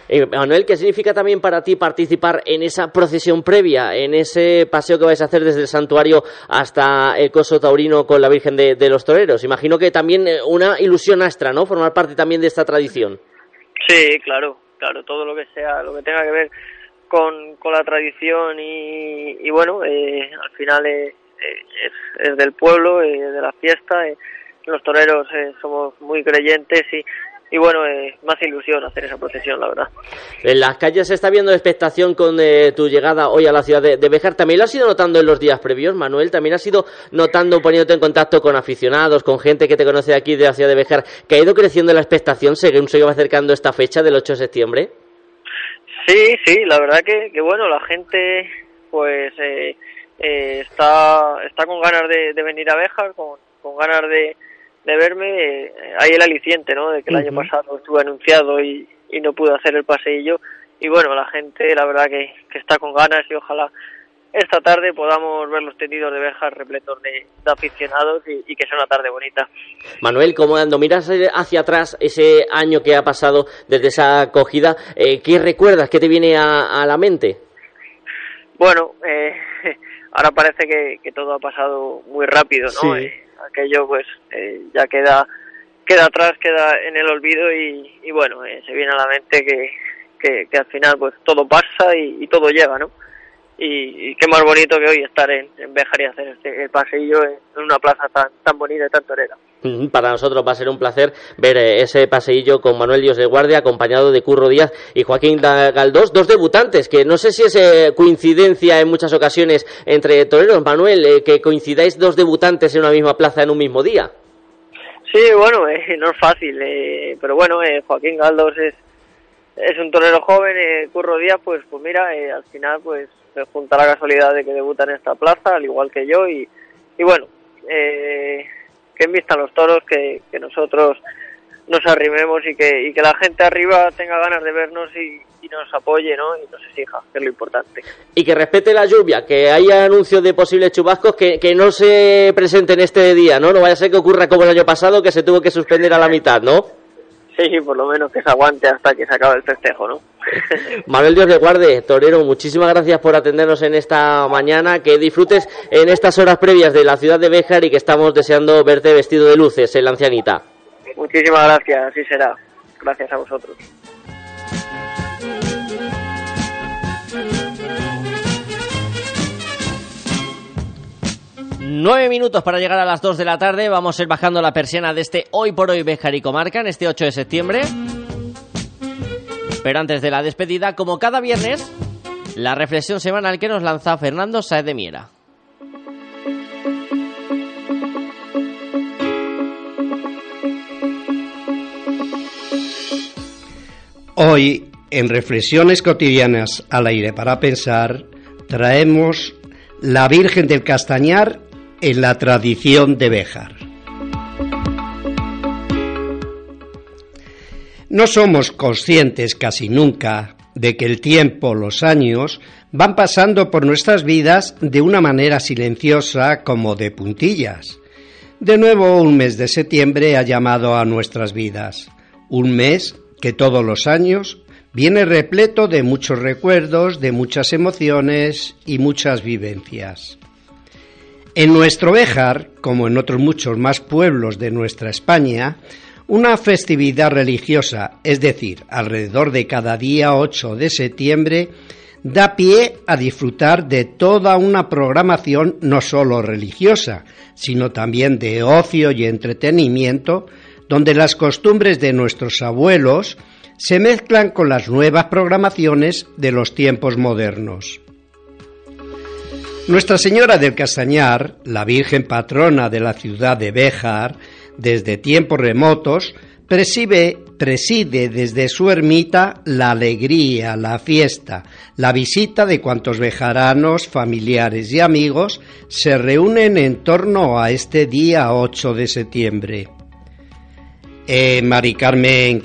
Eh, Manuel, ¿qué significa también para ti participar en esa procesión previa, en ese paseo que vais a hacer desde el santuario hasta el coso taurino con la Virgen de, los Toreros? Imagino que también eh, una ilusión extra, ¿no? Formar parte también de esta tradición.
Sí, claro, claro, todo lo que sea, lo que tenga que ver con, con la tradición y, y bueno, eh, al final eh, eh, es, es del pueblo, eh, de la fiesta, los toreros eh, somos muy creyentes y, y bueno, eh, hace ilusión hacer esa procesión, la verdad.
En las calles se está viendo expectación con eh, tu llegada hoy a la ciudad de, de Béjar. ¿También lo has ido notando en los días previos, Manuel? ¿También has ido notando, poniéndote en contacto con aficionados, con gente que te conoce de aquí, de la ciudad de Béjar, que ha ido creciendo la expectación según se va acercando esta fecha del 8 de septiembre?
Sí, sí, la verdad que, que bueno, la gente pues eh, eh, está, está con ganas de, venir a Béjar, con, con ganas de, de verme. Eh, hay el aliciente, ¿no? De que el año pasado estuve anunciado y, y no pude hacer el paseillo. Y bueno, la gente, la verdad que, que está con ganas y ojalá esta tarde podamos ver los tendidos de Béjar repletos de, aficionados y, que sea una tarde bonita.
Manuel, como cuando miras hacia atrás ese año que ha pasado desde esa acogida, eh, ¿qué recuerdas? ¿Qué te viene a, la mente?
Bueno, eh, ahora parece que, todo ha pasado muy rápido, ¿no? Eh, aquello pues ya queda queda atrás, queda en el olvido y, bueno, se viene a la mente que, que, al final pues todo pasa y, y todo llega, ¿no? Y, qué más bonito que hoy estar en, en Béjar y hacer este el paseillo en, una plaza tan, tan bonita y tan torera.
Para nosotros va a ser un placer ver eh, ese paseillo con Manuel Dios de Guardia, acompañado de Curro Díaz y Joaquín Galdós, dos debutantes, que no sé si es eh, coincidencia en muchas ocasiones entre toreros. Manuel, eh, que coincidáis dos debutantes en una misma plaza en un mismo día.
Sí, bueno, no es fácil, pero bueno, Joaquín Galdós es, es un torero joven, Curro Díaz, pues, pues mira, al final, pues se junta la casualidad de que debuta en esta plaza, al igual que yo, y, y bueno, eh, que invistan los toros, que, nosotros nos arrimemos y que, y que la gente arriba tenga ganas de vernos y, nos apoye ¿no? y nos exija, que es lo importante.
Y que respete la lluvia, que haya anuncios de posibles chubascos que, que no se presenten este día, ¿no? No vaya a ser que ocurra como el año pasado, que se tuvo que suspender a la mitad, ¿no?
Sí, por lo menos que se aguante hasta que se acabe el festejo, ¿no?
Manuel Dios de Guarde, Torero, muchísimas gracias por atendernos en esta mañana, que disfrutes en estas horas previas de la ciudad de Béjar y que estamos deseando verte vestido de luces en la ancianita.
Muchísimas gracias, así será. Gracias a vosotros.
Nueve minutos para llegar a las dos de la tarde. Vamos a ir bajando la persiana de este Hoy por Hoy Béjar y Comarca en este 8 de septiembre. Pero antes de la despedida, como cada viernes, la reflexión semanal que nos lanza Fernando Saez de Miera.
Hoy, en Reflexiones cotidianas al aire para pensar, traemos la Virgen del Castañar en la tradición de Béjar. No somos conscientes casi nunca de que el tiempo, los años, van pasando por nuestras vidas de una manera silenciosa como de puntillas. De nuevo un mes de septiembre ha llamado a nuestras vidas, un mes que todos los años viene repleto de muchos recuerdos, de muchas emociones y muchas vivencias. En nuestro Béjar, como en otros muchos más pueblos de nuestra España, una festividad religiosa, es decir, alrededor de cada día 8 de septiembre, da pie a disfrutar de toda una programación no solo religiosa, sino también de ocio y entretenimiento, donde las costumbres de nuestros abuelos se mezclan con las nuevas programaciones de los tiempos modernos. Nuestra Señora del Castañar, la Virgen patrona de la ciudad de Béjar, desde tiempos remotos, preside, desde su ermita la alegría, la fiesta, la visita de cuantos bejaranos, familiares y amigos se reúnen en torno a este día 8 de septiembre. Eh, Mari Carmen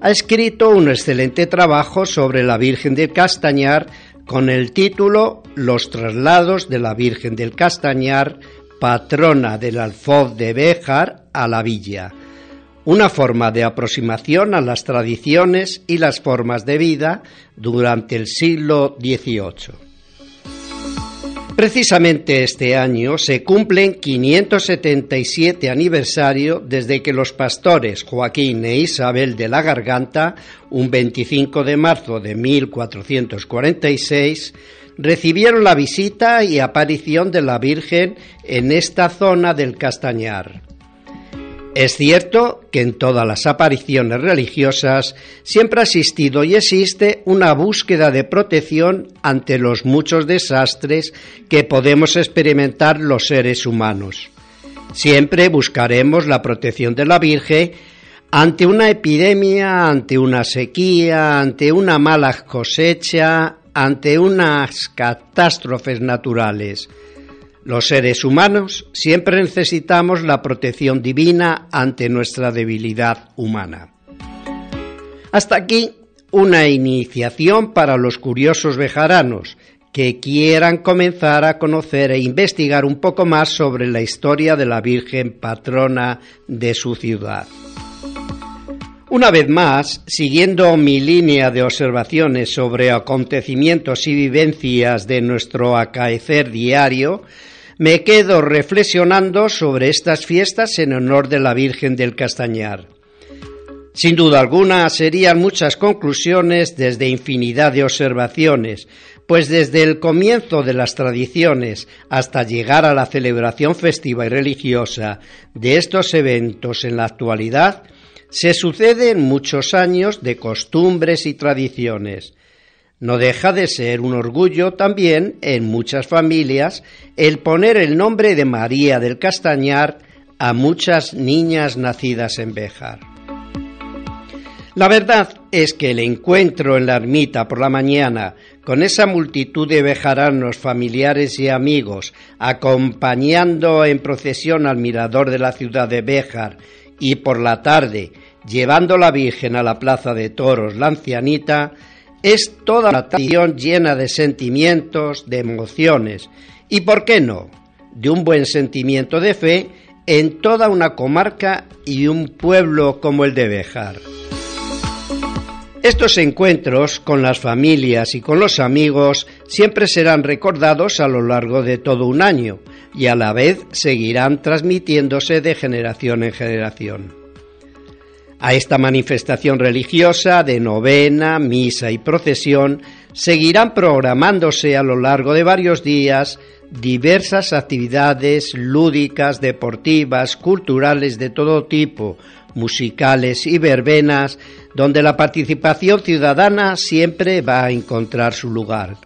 ha escrito un excelente trabajo sobre la Virgen del Castañar con el título Los traslados de la Virgen del Castañar, patrona del Alfoz de Béjar a la villa, una forma de aproximación a las tradiciones y las formas de vida durante el siglo XVIII. Precisamente este año se cumplen 577 aniversario desde que los pastores Joaquín e Isabel de la Garganta, un 25 de marzo de 1446, recibieron la visita y aparición de la Virgen en esta zona del Castañar. Es cierto que en todas las apariciones religiosas siempre ha existido y existe una búsqueda de protección ante los muchos desastres que podemos experimentar los seres humanos. Siempre buscaremos la protección de la Virgen ante una epidemia, ante una sequía, ante una mala cosecha, ante unas catástrofes naturales. Los seres humanos siempre necesitamos la protección divina ante nuestra debilidad humana. Hasta aquí una iniciación para los curiosos bejaranos que quieran comenzar a conocer e investigar un poco más sobre la historia de la Virgen patrona de su ciudad. Una vez más, siguiendo mi línea de observaciones sobre acontecimientos y vivencias de nuestro acaecer diario, me quedo reflexionando sobre estas fiestas en honor de la Virgen del Castañar. Sin duda alguna serían muchas conclusiones desde infinidad de observaciones, pues desde el comienzo de las tradiciones hasta llegar a la celebración festiva y religiosa de estos eventos en la actualidad, se suceden muchos años de costumbres y tradiciones. No deja de ser un orgullo también en muchas familias el poner el nombre de María del Castañar a muchas niñas nacidas en Béjar. La verdad es que el encuentro en la ermita por la mañana con esa multitud de bejaranos familiares y amigos acompañando en procesión al mirador de la ciudad de Béjar y por la tarde llevando la Virgen a la plaza de toros la ancianita es toda una tradición llena de sentimientos, de emociones y, ¿por qué no?, de un buen sentimiento de fe en toda una comarca y un pueblo como el de Béjar. Estos encuentros con las familias y con los amigos siempre serán recordados a lo largo de todo un año y a la vez seguirán transmitiéndose de generación en generación. A esta manifestación religiosa de novena, misa y procesión seguirán programándose a lo largo de varios días diversas actividades lúdicas, deportivas, culturales de todo tipo, musicales y verbenas, donde la participación ciudadana siempre va a encontrar su lugar.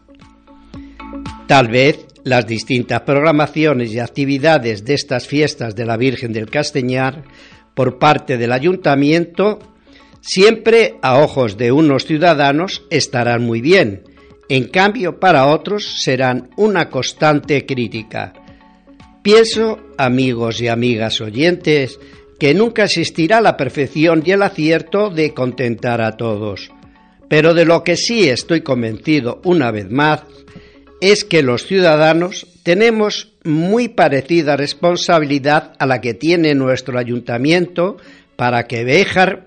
Tal vez las distintas programaciones y actividades de estas fiestas de la Virgen del Castañar por parte del ayuntamiento siempre a ojos de unos ciudadanos estarán muy bien, en cambio para otros serán una constante crítica. Pienso, amigos y amigas oyentes, que nunca existirá la perfección y el acierto de contentar a todos. Pero de lo que sí estoy convencido una vez más es que los ciudadanos tenemos muy parecida responsabilidad a la que tiene nuestro ayuntamiento para que Béjar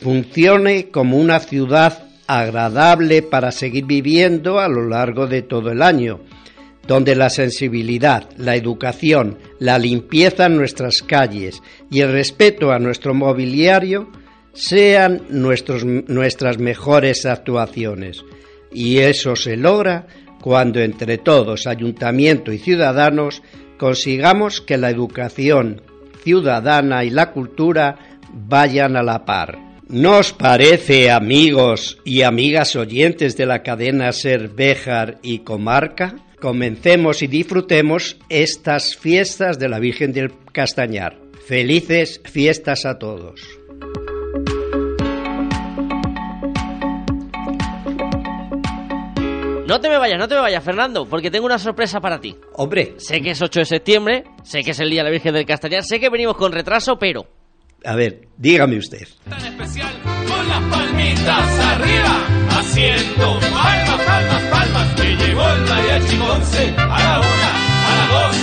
funcione como una ciudad agradable para seguir viviendo a lo largo de todo el año donde la sensibilidad, la educación, la limpieza en nuestras calles y el respeto a nuestro mobiliario sean nuestras mejores actuaciones. Y eso se logra cuando entre todos, ayuntamiento y ciudadanos, consigamos que la educación ciudadana y la cultura vayan a la par. ¿No os parece, amigos y amigas oyentes de la cadena Ser Béjar y Comarca? Comencemos y disfrutemos estas fiestas de la Virgen del Castañar. Felices fiestas a todos.
No te me vayas, no te me vayas, Fernando, porque tengo una sorpresa para ti.
Hombre.
Sé que es 8 de septiembre, sé que es el Día de la Virgen del Castañar, sé que venimos con retraso, pero...
A ver, dígame usted.
Tan especial, con las palmitas arriba, haciendo palmas, palmas, palmas, que llegó el mariachi Monse a la una, a la dos,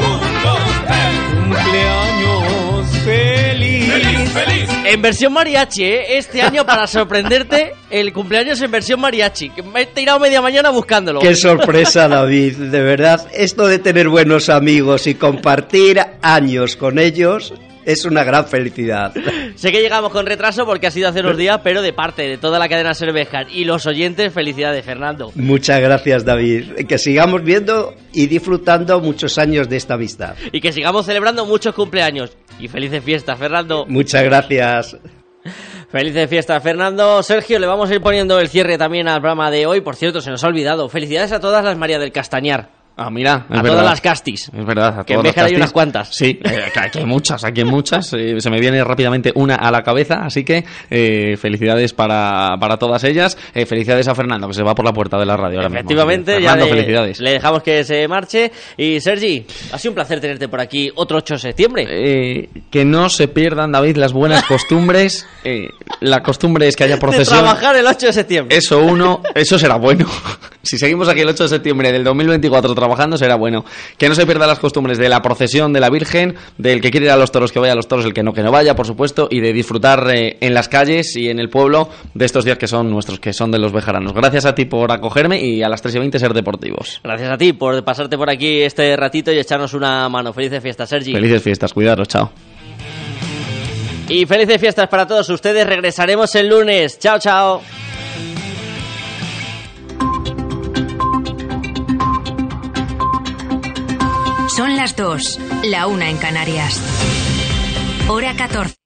un, dos, tres.
Cumpleaños feliz.
Feliz, feliz.
En versión mariachi, ¿eh? Este año para sorprenderte, el cumpleaños en versión mariachi. Que me he tirado media mañana buscándolo.
Qué sorpresa, David. De verdad, esto de tener buenos amigos y compartir años con ellos es una gran felicidad.
Sé que llegamos con retraso porque ha sido hace unos días, pero de parte de toda la cadena Cervejar y los oyentes, felicidades, Fernando.
Muchas gracias, David. Que sigamos viendo y disfrutando muchos años de esta amistad.
Y que sigamos celebrando muchos cumpleaños. Y felices fiestas, Fernando.
Muchas gracias.
Felices fiestas, Fernando. Sergio, le vamos a ir poniendo el cierre también al programa de hoy. Por cierto, se nos ha olvidado. Felicidades a todas las María del Castañar.
Ah, mira,
a
verdad.
todas las castis.
Es verdad, a
Que en
todas las
Béjar hay unas cuantas.
Sí, eh, aquí hay muchas, aquí hay muchas. eh, se me viene rápidamente una a la cabeza, así que eh, felicidades para, para todas ellas. Eh, felicidades a Fernando, que se va por la puerta de la radio ahora mismo.
Efectivamente, ya
Fernando,
le,
felicidades.
le dejamos que se marche. Y Sergi, ha sido un placer tenerte por aquí otro 8 de septiembre.
Eh, que no se pierdan, David, las buenas costumbres. La costumbre es que haya
De
procesión.
trabajar el 8 de septiembre.
Eso uno, eso será bueno. si seguimos aquí el 8 de septiembre del 2024 trabajando, será bueno. Que no se pierdan las costumbres de la procesión de la Virgen, del que quiere ir a los toros que vaya a los toros, el que no que no vaya, por supuesto, y de disfrutar eh, en las calles y en el pueblo de estos días que son nuestros, que son de los bejaranos. Gracias a ti por acogerme y a las 3 y 20 ser deportivos.
Gracias a ti por pasarte por aquí este ratito y echarnos una mano. Felices fiestas, Sergi.
Felices fiestas, cuidaros, chao.
Y felices fiestas para todos ustedes. Regresaremos el lunes. Chao, chao.
Son las dos, la una en Canarias. Hora 14.